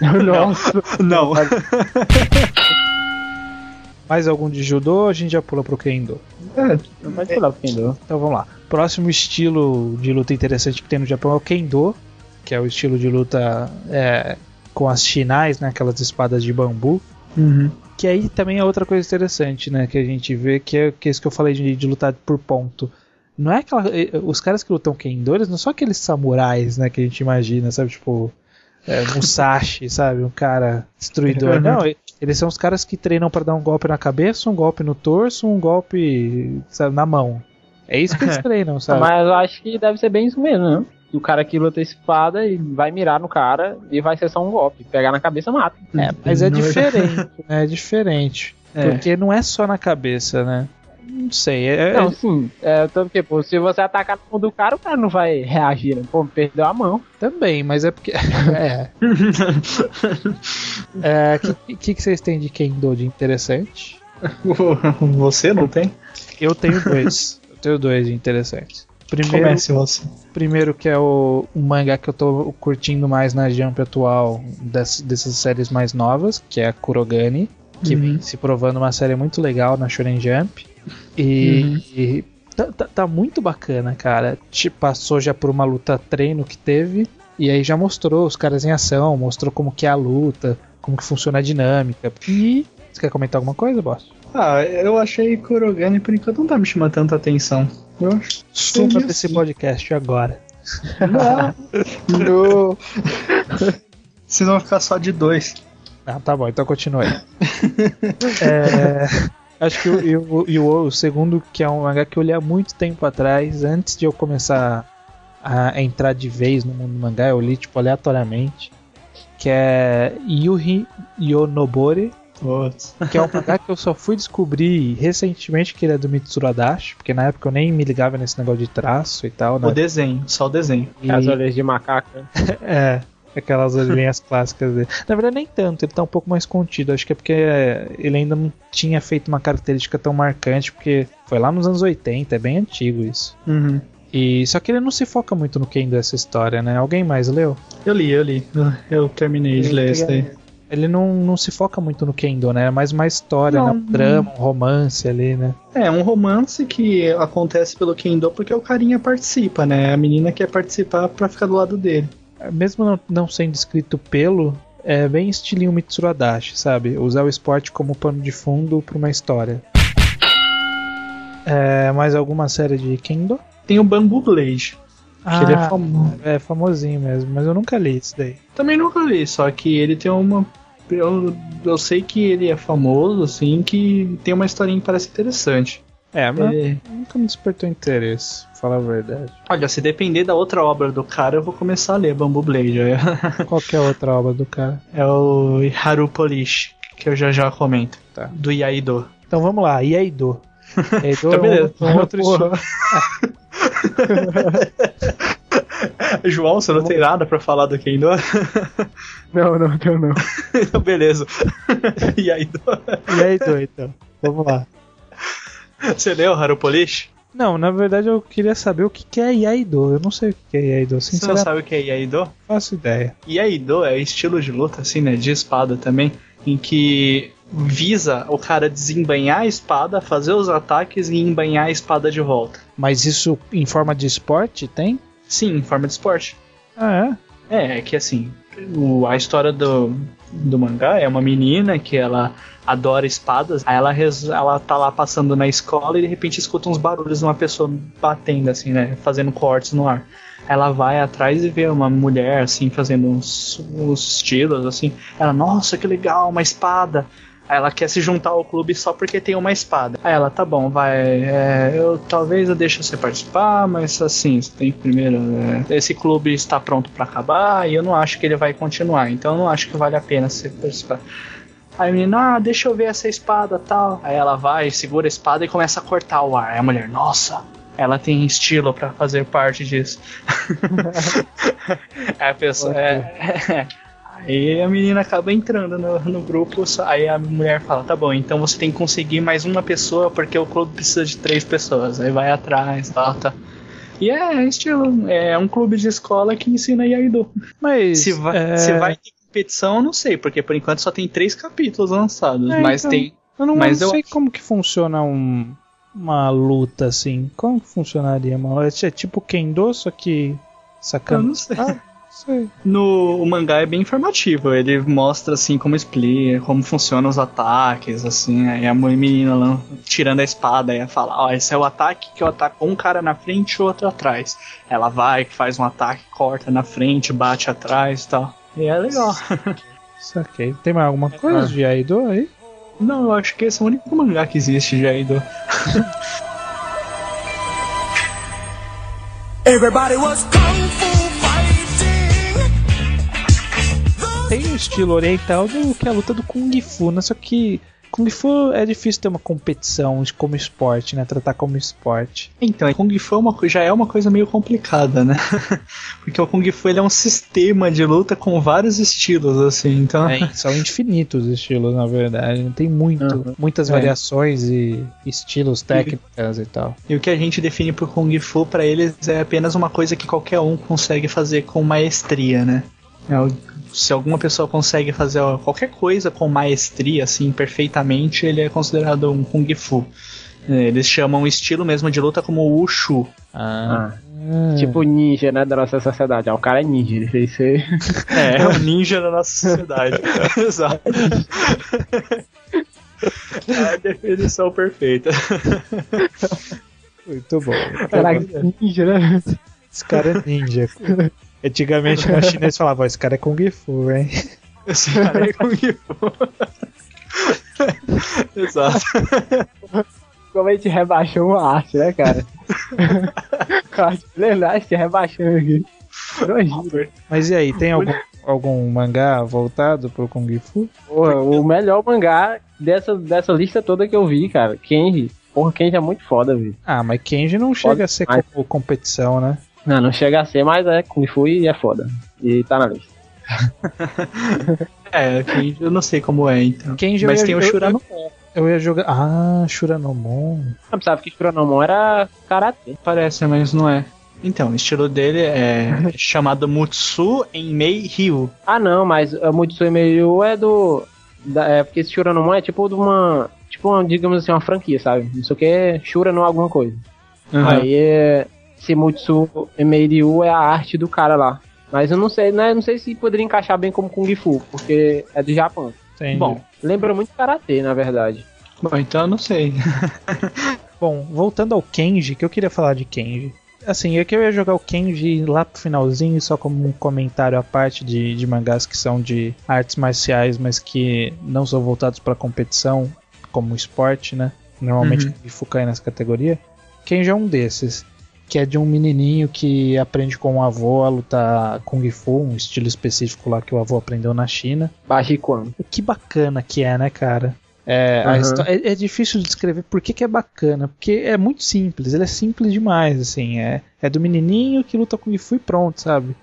Nossa. não. Mais algum de judô? A gente já pula pro Kendo. É, Não pode falar pro Kendo. Então vamos lá. Próximo estilo de luta interessante que tem no Japão é o Kendo, que é o estilo de luta é, com as shinais, né, aquelas espadas de bambu. uhum. Que aí também é outra coisa interessante, né, que a gente vê, que é, que é isso que eu falei de, de lutar por ponto. Não é aquela. eh, Os caras que lutam Kendo, eles não são aqueles samurais, né, que a gente imagina, sabe? Tipo. É, Musashi, sabe? Um cara destruidor. Não, e- eles são os caras que treinam pra dar um golpe na cabeça, um golpe no torso, um golpe sabe, na mão. É isso que eles treinam, sabe? Mas eu acho que deve ser bem isso mesmo, né? E o cara que luta espada e vai mirar no cara e vai ser só um golpe. Pegar na cabeça, mata. É, mas é Não é- diferente, né? É diferente. É. Porque não é só na cabeça, né? Não sei. É, Não, é- sim. É, tanto que, pô, se você atacar no mão do cara, o cara não vai reagir, né? Pô, perdeu a mão. também, mas é porque. é. É, que, que, que vocês têm de Kendo de interessante? Você não tem? Eu tenho dois. eu tenho dois de interessantes. Primeiro, Comece você. primeiro que é o, o mangá que eu tô curtindo mais na Jump atual das, dessas séries mais novas, que é a Kurogane, que Uhum. vem se provando uma série muito legal na Shonen Jump. E, Uhum. e tá, tá- tá muito bacana, cara. Te passou já por uma luta treino que teve, e aí já mostrou os caras em ação, mostrou como que é a luta, como que funciona a dinâmica. E. Você quer comentar alguma coisa, boss? Ah, eu achei Kurogane por enquanto não tá me chamando tanta atenção. Eu acho. Suma Entendi, desse podcast agora. Não. não. Vocês vão ficar só de dois. Ah, tá bom, então continue. é, acho que o, o, o, o segundo, que é um mangá que eu li há muito tempo atrás, antes de eu começar a entrar de vez no mundo do mangá, eu li tipo aleatoriamente, que é Yuhi Yonobori, que é um mangá que eu só fui descobrir recentemente que ele é do Mitsuru Adachi, porque na época eu nem me ligava nesse negócio de traço e tal. Né? O desenho, só o desenho. E... As orelhas de macaco. Né? é, aquelas orelhinhas clássicas dele. Na verdade nem tanto, ele tá um pouco mais contido, acho que é porque ele ainda não tinha feito uma característica tão marcante, porque foi lá nos anos 80, é bem antigo isso. Uhum. E só que ele não se foca muito no Kendo essa história, né? Alguém mais leu? Eu li, eu li. Eu terminei de ler isso daí. Ele não, não se foca muito no Kendo, né? É mais uma história, né? um drama, um romance ali, né? É, um romance que acontece pelo Kendo porque o carinha participa, né? A menina quer participar pra ficar do lado dele. Mesmo não, não sendo escrito pelo, é bem estilinho Mitsuru Adachi, sabe? Usar o esporte como pano de fundo pra uma história. É, mais alguma série de Kendo? tem o Bamboo Blade. Ah, ele é, famo é famosinho mesmo, mas eu nunca li isso daí. Também nunca li, só que ele tem uma. Eu, eu sei que ele é famoso, assim, que tem uma historinha que parece interessante. É, mas ele... nunca me despertou interesse, pra falar a verdade. Olha, se depender da outra obra do cara, eu vou começar a ler Bamboo Blade. Qual que é a outra obra do cara? É o Haru Polish, que eu já já comento. Tá. Do Yaido. Então vamos lá, Yaido. Yaido então, é beleza. um, um outro estilo. João, você não tem nada pra falar do Kendo? Não, não, não, não. então, beleza. E aí, E aí, do, então? Vamos lá. Você leu Haru Polish? Não, na verdade eu queria saber o que é Yaido. Eu não sei o que é Yaido. Você não sabe o que é Yaido? Faço ideia. Yaido é estilo de luta, assim, né? De espada também, em que visa o cara desembanhar a espada, fazer os ataques e embanhar a espada de volta. Mas isso em forma de esporte tem? Sim, em forma de esporte. Ah, é? É, é que assim, o, a história do, do mangá é uma menina que ela adora espadas, aí ela, ela tá lá passando na escola e de repente escuta uns barulhos de uma pessoa batendo, assim, né? Fazendo cortes no ar. Ela vai atrás e vê uma mulher, assim, fazendo uns, uns estilos, assim. Ela, nossa, que legal, uma espada. Aí ela quer se juntar ao clube só porque tem uma espada. Aí ela, tá bom, vai. É, eu talvez eu deixe você participar, mas assim, você tem que primeiro. É, esse clube está pronto para acabar e eu não acho que ele vai continuar. Então eu não acho que vale a pena você participar. Aí a menina, ah, deixa eu ver essa espada tal. Aí ela vai, segura a espada e começa a cortar o ar. Aí a mulher, nossa, ela tem estilo para fazer parte disso. aí a pessoa. É, Aí a menina acaba entrando no, no grupo, aí a mulher fala: tá bom, então você tem que conseguir mais uma pessoa porque o clube precisa de três pessoas. Aí vai atrás, tal, tá. E é estilo, é um clube de escola que ensina Yaido. Mas se vai, é... se vai ter competição, eu não sei, porque por enquanto só tem três capítulos lançados, é, mas então, tem. Eu não, mas eu não sei eu... como que funciona um, uma luta assim. Como que funcionaria, mano? É tipo Kendo, só que sacando. Eu não sei. Ah. No o mangá é bem informativo, ele mostra assim como explica, como funcionam os ataques, assim, aí a menina lá, tirando a espada e fala, ó, oh, esse é o ataque que eu ataco um cara na frente e outro atrás. Ela vai, faz um ataque, corta na frente, bate atrás e tal. E é legal. Saquei. Tem mais alguma coisa de Aido aí? Não, eu acho que esse é o único mangá que existe de Aido. Everybody was kung tem um estilo oriental do que é a luta do Kung Fu, né? Só que Kung Fu é difícil ter uma competição como esporte, né? Tratar como esporte. Então, Kung Fu é uma, já é uma coisa meio complicada, né? Porque o Kung Fu ele é um sistema de luta com vários estilos, assim. Então... É, são infinitos estilos, na verdade. Tem muito, uhum. muitas é. variações e estilos técnicas e, e, tal. E o que a gente define por Kung Fu para eles é apenas uma coisa que qualquer um consegue fazer com maestria, né? É se alguma pessoa consegue fazer qualquer coisa com maestria, assim, perfeitamente, ele é considerado um Kung Fu. É, eles chamam o estilo mesmo de luta como Wushu. Ah. ah. Tipo ninja, né, da nossa sociedade. Ah, o cara é ninja, ele fez ser. É, é o ninja da nossa sociedade. Exato. A definição perfeita. Muito bom. Caraca, ninja, né? Esse cara é ninja. Antigamente na China eles falavam, esse cara é Kung Fu, hein? Esse cara é Kung Fu. Exato. Como a gente rebaixou uma arte, né, cara? A gente rebaixando aqui. Mas e aí, tem algum, algum mangá voltado pro Kung Fu? Porra, o melhor mangá dessa, dessa lista toda que eu vi, cara. Kenji. Porra, Kenji é muito foda, viu? Ah, mas Kenji não chega a ser mas- como competição, né? Não, não chega a ser, mas é Kung Fu e é foda. E tá na lista. É, eu não sei como é, então. Kenji eu Mas tem o Shuranomon. Eu ia jogar. Ah, Shuranomon. Não pensava que Shuranomon era karatê. Parece, mas não é. Então, o estilo dele é chamado Mutsu Enmei Ryu. Ah, não, mas o Mutsui Meiryu é do. Da, é porque esse Shuranomon é tipo de uma. Tipo, uma, digamos assim, uma franquia, sabe? Não sei o que, Shuranon alguma coisa. Aí é. Esse Mutsu Meiryu é a arte do cara lá. Mas eu não sei, né? Não sei se poderia encaixar bem como Kung Fu, porque é do Japão. Entendi. Bom, Lembra muito karatê, na verdade. bom, então eu não sei. Bom, voltando ao Kenji, que eu queria falar de Kenji. Assim, é que eu ia jogar o Kenji lá pro finalzinho, só como um comentário à parte de, de mangás que são de artes marciais, mas que não são voltados pra competição, como esporte, né? Normalmente Uhum. o Gifu cai nessa categoria. Kenji é um desses, que é de um menininho que aprende com o avô a lutar Kung Fu, um estilo específico lá que o avô aprendeu na China. Bajiquan. Que bacana que é, né, cara? É, a histó- é, é difícil de descrever por que, que é bacana, porque é muito simples, ele é simples demais, assim, é, é do menininho que luta com Fu e pronto, sabe?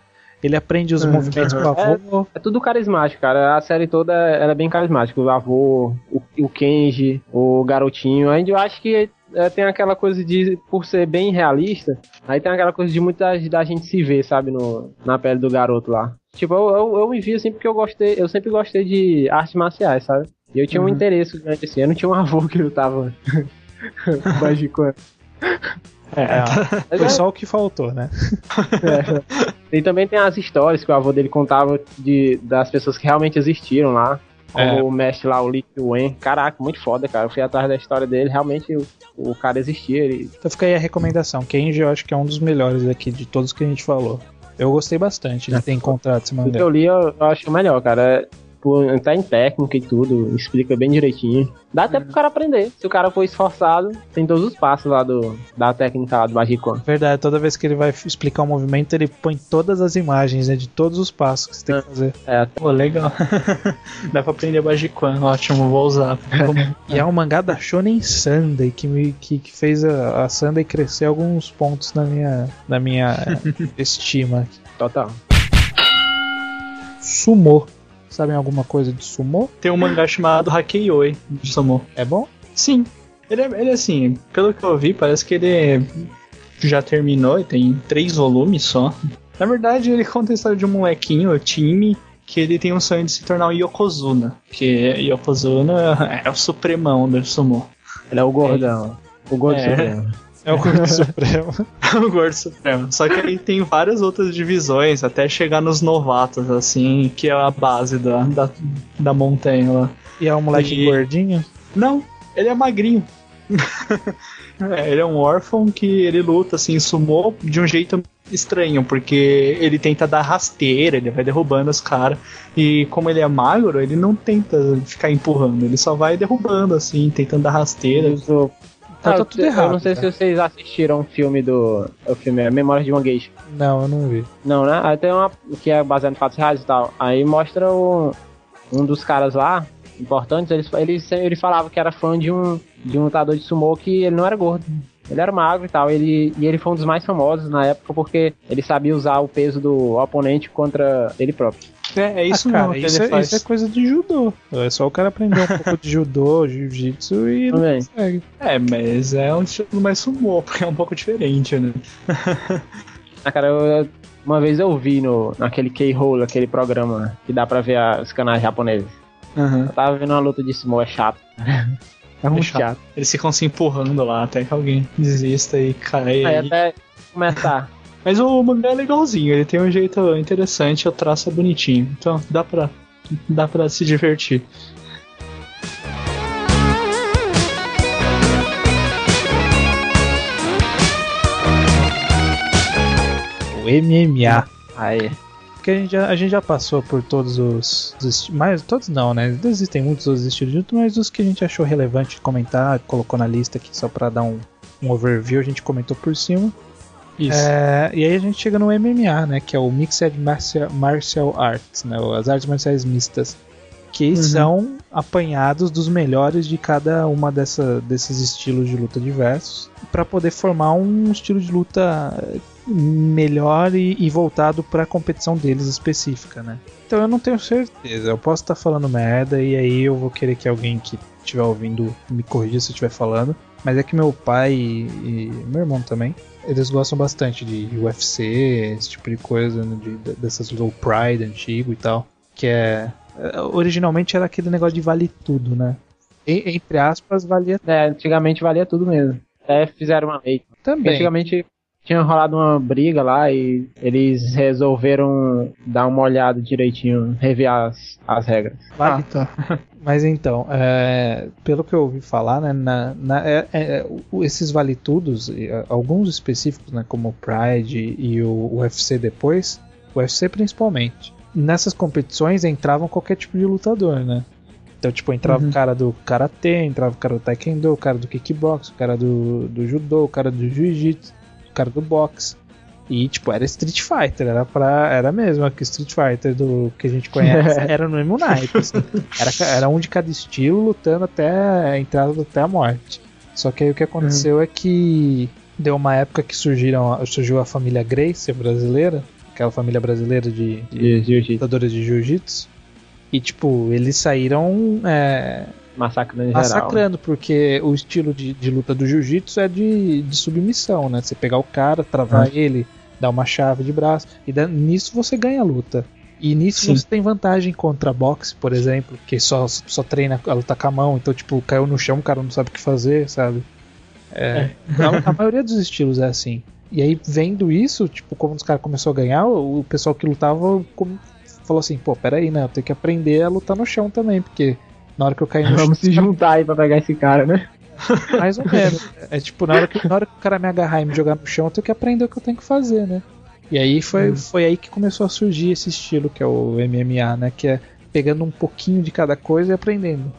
Ele aprende os Uhum. movimentos com o avô, É tudo carismático, cara. A série toda ela é bem carismática. O avô, o, o Kenji, o garotinho. Ainda eu acho que é, tem aquela coisa de, por ser bem realista, aí tem aquela coisa de muita da gente se ver, sabe, no, na pele do garoto lá. Tipo, eu, eu, eu me vi assim porque eu gostei, eu sempre gostei de artes marciais, sabe? E eu tinha um Uhum. interesse grande assim. Eu não tinha um avô que lutava Bajiquan. é, Mas foi é- só o que faltou, né? E também tem as histórias que o avô dele contava de, das pessoas que realmente existiram lá. Como É. o mestre lá, o Lee Wen. Caraca, muito foda, cara. Eu fui atrás da história dele, realmente o, o cara existia. Ele... Então fica aí a recomendação, Kenji eu acho que é um dos melhores aqui de todos que a gente falou. Eu gostei bastante de ter encontrado esse O que mangá. eu li, eu, eu acho o melhor, cara. É, por, tá em técnica e tudo, explica bem direitinho. Dá até pro cara aprender. Se o cara for esforçado, tem todos os passos lá do, da técnica lá do Bajiquan. Verdade, toda vez que ele vai explicar um movimento, ele põe todas as imagens, né, de todos os passos que você tem que fazer. É, Pô, legal. Dá pra aprender Bajiquan, ótimo, vou usar. E é um mangá da Shonen Sunday que, me, que, que fez a, a Sunday crescer alguns pontos na minha, na minha estima. total. Sumo. Sabem alguma coisa de sumo? Tem um mangá chamado Hakeioi de Sumo. É bom? Sim. Ele, é, ele, assim, pelo que eu vi, parece que ele já terminou e tem três volumes só. Na verdade, ele conta a história de um molequinho, o Time, que ele tem um sonho de se tornar um Yokozuna. Que Yokozuna é o supremão do sumo. Ele é o gordão. O gordo É. supremo. É o Gordo Supremo. o Gordo Supremo. Só que aí tem várias outras divisões, até chegar nos novatos, assim, que é a base da, da, da montanha lá. E é um moleque E- gordinho? Não, ele é magrinho. É, ele é um órfão que ele luta assim, sumou de um jeito estranho, porque ele tenta dar rasteira, ele vai derrubando os caras. E como ele é magro, ele não tenta ficar empurrando, ele só vai derrubando assim, tentando dar rasteira. Isso- Tá, Ah, tá tudo eu errado, não sei cara. se vocês assistiram o filme do. O filme é Memórias de uma Geisha. Não, eu não vi. Não, né? Aí tem uma que é baseado em fatos reais e tal. Aí mostra o, um dos caras lá, importantes, ele, ele, ele falava que era fã de um, de um lutador de sumô que ele não era gordo. Ele era magro e tal. Ele, e ele foi um dos mais famosos na época porque ele sabia usar o peso do oponente contra ele próprio. É, é isso ah, cara, mesmo isso, é, faz. isso é coisa de judô. É só o cara aprender um pouco de judô, jiu-jitsu e Também. consegue. É, mas é um estilo mais sumô, porque é um pouco diferente, né? Ah, cara, eu- uma vez eu vi no, naquele K-Hole, aquele programa que dá pra ver a- os canais japoneses. Eu tava vendo uma luta de sumo, é chato. É muito chato. chato. Eles ficam se empurrando lá até que alguém desista e cai. Aí aí. até começar. Mas o mangá é legalzinho, ele tem um jeito interessante, o traço é bonitinho. Então dá pra, dá pra se divertir. O MMA. Aí. Porque a gente já, a gente já passou por todos os, os mais todos não, né? Existem muitos outros estilos de luta, mas os que a gente achou relevante comentar, colocou na lista aqui só para dar um, um overview, a gente comentou por cima. Isso. É, e aí a gente chega no MMA, né? Que é o Mixed Martial, Martial Arts, né? As artes marciais mistas. Que são apanhados dos melhores de cada uma dessa, desses estilos de luta diversos. para poder formar um estilo de luta melhor e, e voltado para a competição deles específica, né? Então eu não tenho certeza. Eu posso estar falando merda e aí eu vou querer que alguém que estiver ouvindo me corrija se eu estiver falando. Mas é que meu pai e, e meu irmão também eles gostam bastante de UFC, esse tipo de coisa, né, de, dessas low pride antigo e tal. Que é. Originalmente era aquele negócio de vale tudo, né? E, entre aspas, valia. É, antigamente valia tudo mesmo. Até fizeram uma lei. Também. Antigamente tinha rolado uma briga lá e eles resolveram dar uma olhada direitinho, rever as, as regras. Ah, tá. Mas então, é, pelo que eu ouvi falar, né, na, na, é, é, esses vale-tudos, alguns específicos, né, como o Pride e o UFC depois, o UFC principalmente, nessas competições entravam qualquer tipo de lutador, né? Então, tipo, entrava uhum. o cara do Karatê, entrava o cara do Taekwondo, o cara do Kickbox, o cara do, do Judô, o cara do Jiu-Jitsu, cara do Boxe. E, tipo, era Street Fighter, era pra. Era mesmo que Street Fighter do que a gente conhece, era no mesmo naipe. Assim. Era, era um de cada estilo lutando até a entrada até a morte. Só que aí o que aconteceu uhum. é que deu uma época que surgiram, surgiu a família Gracie brasileira, aquela família brasileira de, de, de lutadores de jiu-jitsu. E, tipo, eles saíram. É, massacrando, massacrando porque o estilo de, de luta do jiu-jitsu é de, de submissão, né? Você pegar o cara, travar ah. ele, dar uma chave de braço, e nisso você ganha a luta. E nisso Sim. você tem vantagem contra boxe, por exemplo, que só, só treina a luta com a mão, então, tipo, caiu no chão, o cara não sabe o que fazer, sabe? É, é. A, a, maioria dos estilos é assim. E aí, vendo isso, tipo, como os caras começaram a ganhar, o, o pessoal que lutava falou assim: pô, peraí, né? Eu tenho que aprender a lutar no chão também, porque na hora que eu caí no Vamos chão, se juntar aí pra pegar esse cara, né? Mais ou menos. É tipo, na hora, que, na hora que o cara me agarrar e me jogar no chão, eu tenho que aprender o que eu tenho que fazer, né? E aí foi, hum. foi aí que começou a surgir esse estilo que é o MMA, né? Que é pegando um pouquinho de cada coisa e aprendendo.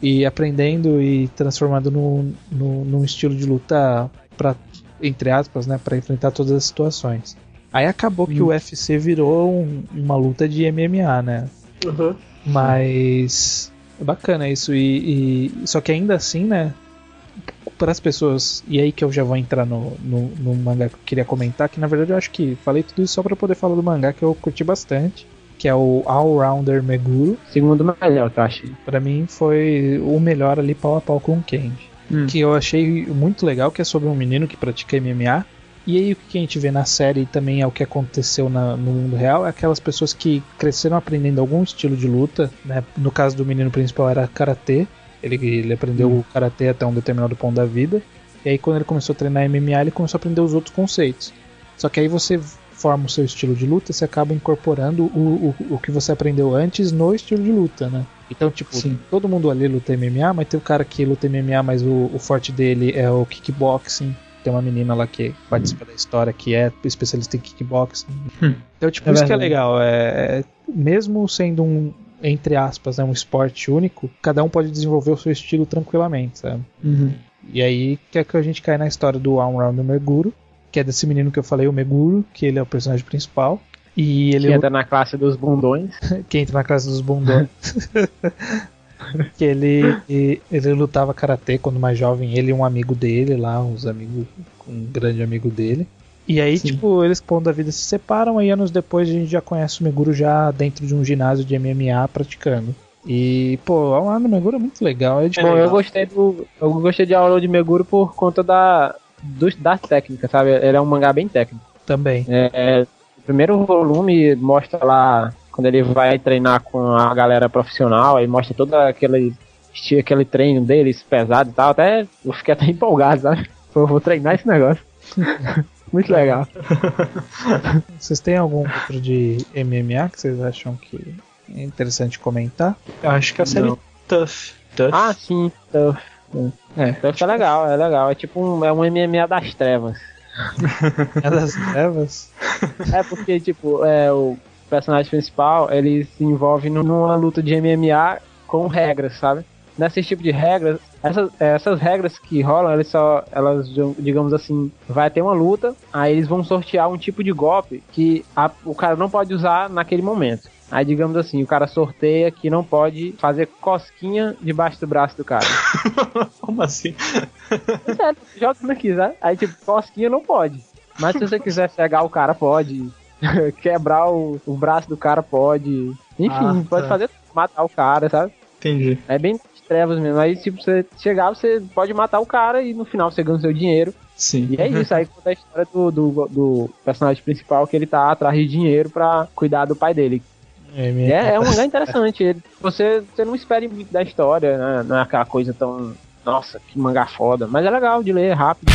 E aprendendo e transformando no, no, num estilo de luta para entre aspas, né, para enfrentar todas as situações. Aí acabou hum. que o UFC virou um, uma luta de MMA, né? Uhum. Mas é bacana isso e, e, só que ainda assim, né? Para as pessoas e aí que eu já vou entrar no, no, no, mangá que eu queria comentar, que na verdade eu acho que falei tudo isso só para poder falar do mangá que eu curti bastante, que é o All Rounder Meguro. Segundo melhor, eu acho. Para mim foi o melhor ali pau a pau com o Kenji. Hum. Que eu achei muito legal, que é sobre um menino que pratica MMA e aí o que a gente vê na série também é o que aconteceu na, no mundo real, é aquelas pessoas que cresceram aprendendo algum estilo de luta, né? No caso do menino principal era karatê, ele, ele aprendeu hum. o karatê até um determinado ponto da vida. E aí quando ele começou a treinar MMA, ele começou a aprender os outros conceitos. Só que aí você forma o seu estilo de luta, você acaba incorporando o, o, o que você aprendeu antes no estilo de luta, né? Então, tipo, Sim. todo mundo ali luta MMA, mas tem o cara que luta MMA, mas o, o forte dele é o kickboxing tem uma menina lá que participa da história que é especialista em kickboxing. Hum. Então, tipo, é isso que é legal. É, é, mesmo sendo um, entre aspas, né, um esporte único, cada um pode desenvolver o seu estilo tranquilamente, sabe? Uhum. E aí que é que a gente cai na história do All Round Meguro, que é desse menino que eu falei, o Meguro, que ele é o personagem principal. E ele que entra na classe dos bundões. que entra na classe dos bundões. que ele, ele lutava karatê quando mais jovem, ele e um amigo dele lá, uns amigos, um grande amigo dele. E aí, Sim. tipo, eles pondo da vida se separam, e anos depois a gente já conhece o Meguro já dentro de um ginásio de MMA praticando. E, pô, a aula do Meguro é muito legal. É Bom, eu gostei do. Eu gostei de aula de Meguro por conta da. Do, da técnica, sabe? Ele é um mangá bem técnico. Também. É, é, o primeiro volume mostra lá quando ele vai treinar com a galera profissional, aí mostra todo aquele, aquele treino deles pesado e tal, até eu fiquei até empolgado, sabe? Eu vou treinar esse negócio. Muito legal. Vocês têm algum outro de MMA que vocês acham que é interessante comentar? Eu acho que a série Não. Tough. Tough. Ah, sim, Tough. É, Tough é legal, é legal. É tipo um, é um MMA das trevas. é das trevas? É porque, tipo, é, o, personagem principal, ele se envolve numa luta de MMA com regras, sabe? Nesse tipo de regras, essas, essas regras que rolam, eles só, elas, digamos assim, vai ter uma luta, aí eles vão sortear um tipo de golpe que a, o cara não pode usar naquele momento. Aí, digamos assim, o cara sorteia que não pode fazer cosquinha debaixo do braço do cara. Como assim? É, joga como quiser. Aí, tipo, cosquinha não pode. Mas se você quiser pegar o cara, pode. Quebrar o, o braço do cara, pode. Enfim, ah, pode tá. fazer matar o cara, sabe? Entendi. É bem trevas mesmo. Aí, tipo, você chegar, você pode matar o cara e no final você ganha o seu dinheiro. Sim. E é isso, aí conta a história do, do, do, personagem principal que ele tá atrás de dinheiro pra cuidar do pai dele. É, é, é um mangá interessante. Ele, você, você não espere muito da história, né? Não é aquela coisa tão. Nossa, que mangá foda. Mas é legal de ler, é rápido.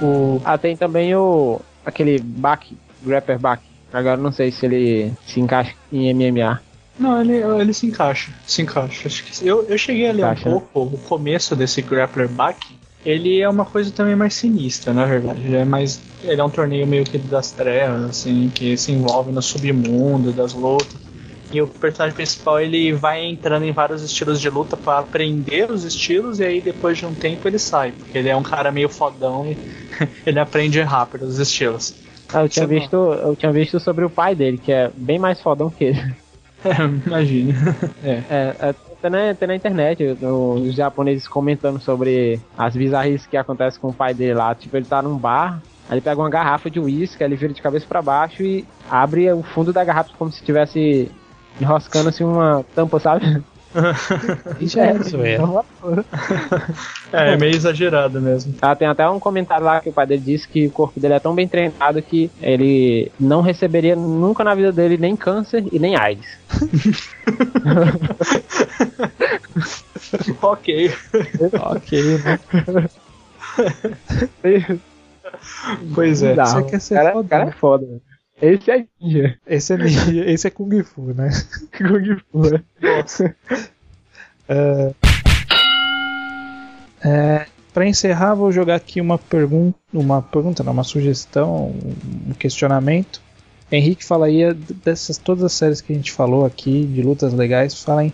O, ah, tem também o. aquele Baki, Grapper Baki. Agora não sei se ele se encaixa em MMA. Não, ele, ele se encaixa. Se encaixa. Eu, eu cheguei a ler encaixa, um pouco né? o começo desse Grappler Back. Ele é uma coisa também mais sinistra, na verdade. Ele é mais. Ele é um torneio meio que das trevas, assim, que se envolve no submundo, das lutas. E o personagem principal ele vai entrando em vários estilos de luta para aprender os estilos e aí depois de um tempo ele sai, porque ele é um cara meio fodão e ele aprende rápido os estilos. Ah, eu tinha visto, eu tinha visto sobre o pai dele, que é bem mais fodão que ele. É, imagina. É. é, é tem, na, tem na internet os japoneses comentando sobre as bizarrices que acontecem com o pai dele lá. Tipo, ele tá num bar, aí ele pega uma garrafa de uísque, ele vira de cabeça para baixo e abre o fundo da garrafa como se estivesse enroscando assim uma tampa, sabe? Isso é, isso é. é, é meio exagerado mesmo. Ah, tem até um comentário lá que o pai dele disse que o corpo dele é tão bem treinado que ele não receberia nunca na vida dele nem câncer e nem AIDS. ok. ok, né? pois é. Você quer ser cara, foda. cara é foda, né? Esse é ninja. Esse é ninja. Esse é Kung Fu, né? Kung Fu, né? Nossa. É, é, para encerrar, vou jogar aqui uma pergunta, uma pergunta, não, uma sugestão, um questionamento. Henrique fala aí dessas todas as séries que a gente falou aqui de lutas legais, fala, em,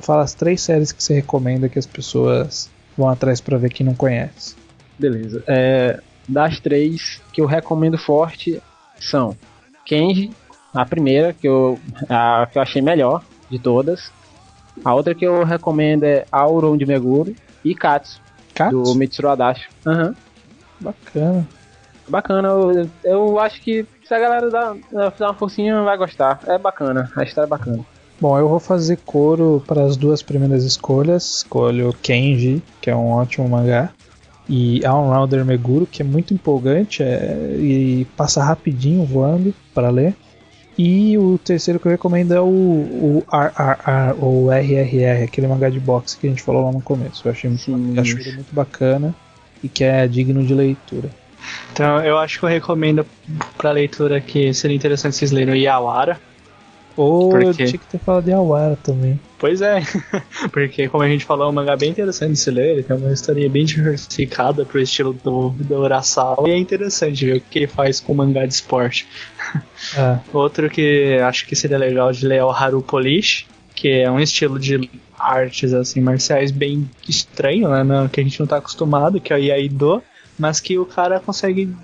fala as três séries que você recomenda que as pessoas vão atrás para ver quem não conhece. Beleza. É, das três que eu recomendo forte são Kenji, a primeira, que eu, a, que eu achei melhor de todas. A outra que eu recomendo é Auron de Meguro e Katsu, Katsu? do Mitsuru Adachi. Uhum. Bacana. Bacana, eu, eu acho que se a galera dar, dar uma forcinha vai gostar. É bacana, a história é bacana. Bom, eu vou fazer coro para as duas primeiras escolhas. Escolho Kenji, que é um ótimo mangá e All-Rounder Meguro, que é muito empolgante é, e passa rapidinho voando para ler. E o terceiro que eu recomendo é o, o RRR, ou RRR, aquele mangá de boxe que a gente falou lá no começo. Eu achei muito, Sim, acho ele muito bacana e que é digno de leitura. Então, eu acho que eu recomendo para leitura que seria interessante vocês lerem o Yawara, ou porque... eu tinha que ter falado de Awara também. Pois é, porque como a gente falou, é um mangá bem interessante de se ler, ele tem uma história bem diversificada pro estilo do, do Urasawa, e é interessante ver o que ele faz com mangá de esporte. É. Outro que acho que seria legal de ler é o Haru Polish, que é um estilo de artes assim marciais bem estranho, né, que a gente não tá acostumado, que é o Iaido, mas que o cara consegue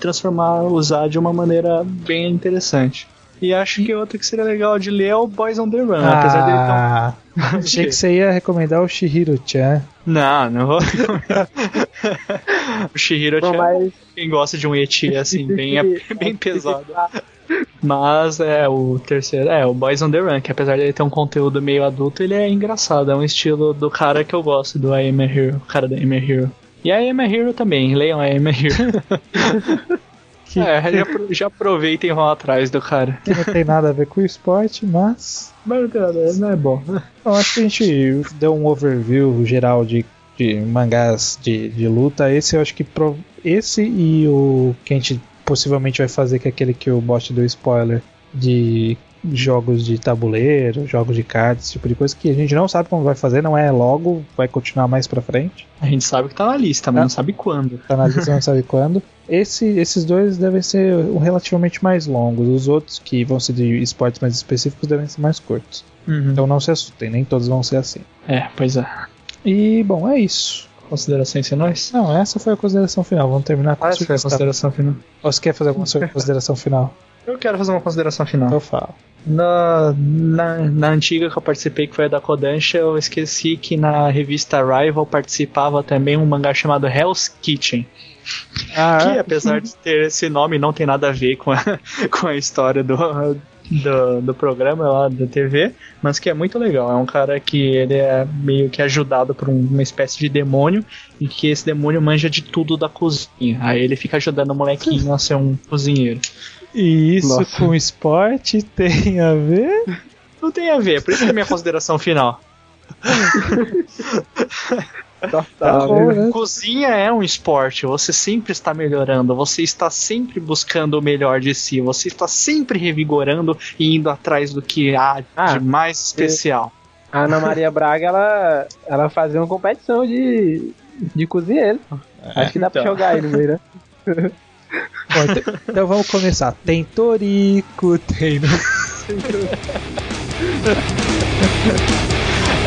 transformar, usar de uma maneira bem interessante. E acho que outra que seria legal de ler é o Boys on the Run, ah, apesar dele tão... Achei que você ia recomendar o Shihiro-chan. Não, não vou O Shihiro-chan mas... quem gosta de um eti assim, bem, bem pesado. Mas é o terceiro, é o Boys on the Run, que apesar dele ter um conteúdo meio adulto, ele é engraçado, é um estilo do cara que eu gosto, do I Am a Hero, o cara da I Am a Hero. E a I Am a Hero também, leiam a I Am a Hero. Que, é, já, já aproveitem e vão atrás do cara. Que não tem nada a ver com o esporte, mas. Mas não tem nada, não é bom. Eu acho que a gente deu um overview geral de, de mangás de, de luta. Esse eu acho que. Pro, esse e o que a gente possivelmente vai fazer, que é aquele que o bot deu spoiler, de jogos de tabuleiro, jogos de cards, esse tipo de coisa que a gente não sabe como vai fazer, não é logo, vai continuar mais pra frente. A gente sabe que tá na lista, mas Ah. não sabe quando. Tá na lista, não sabe quando. Esse, esses dois devem ser relativamente mais longos. Os outros, que vão ser de esportes mais específicos, devem ser mais curtos. Uhum. Então não se assustem, nem todos vão ser assim. É, pois é. E, bom, é isso. Considerações finais? Não, essa foi a consideração final. Vamos terminar com Ah, essa foi a consideração final. Ou você quer fazer alguma consideração final? Eu quero fazer uma consideração final. Eu falo. Na, na, na antiga que eu participei, que foi a da Kodansha, eu esqueci que na revista Rival participava também um mangá chamado Hell's Kitchen. Ah, Que apesar de ter esse nome, não tem nada a ver com a, com a história do, do, do programa lá da TV, mas que é muito legal. É um cara que ele é meio que ajudado por um- uma espécie de demônio e que esse demônio manja de tudo da cozinha. Aí ele fica ajudando o molequinho a ser um cozinheiro. E isso Nossa. com esporte tem a ver? Não tem a ver, por isso que é a minha consideração final. Tá bom, né? Cozinha é um esporte, você sempre está melhorando, você está sempre buscando o melhor de si, você está sempre revigorando e indo atrás do que há Ah, de mais especial. A Ana Maria Braga, ela, ela fazia uma competição de, de cozinheiro. Acho que dá pra então. jogar aí no meio, né? Bom, então, então vamos começar. Tem Torico, tem.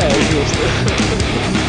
É justo.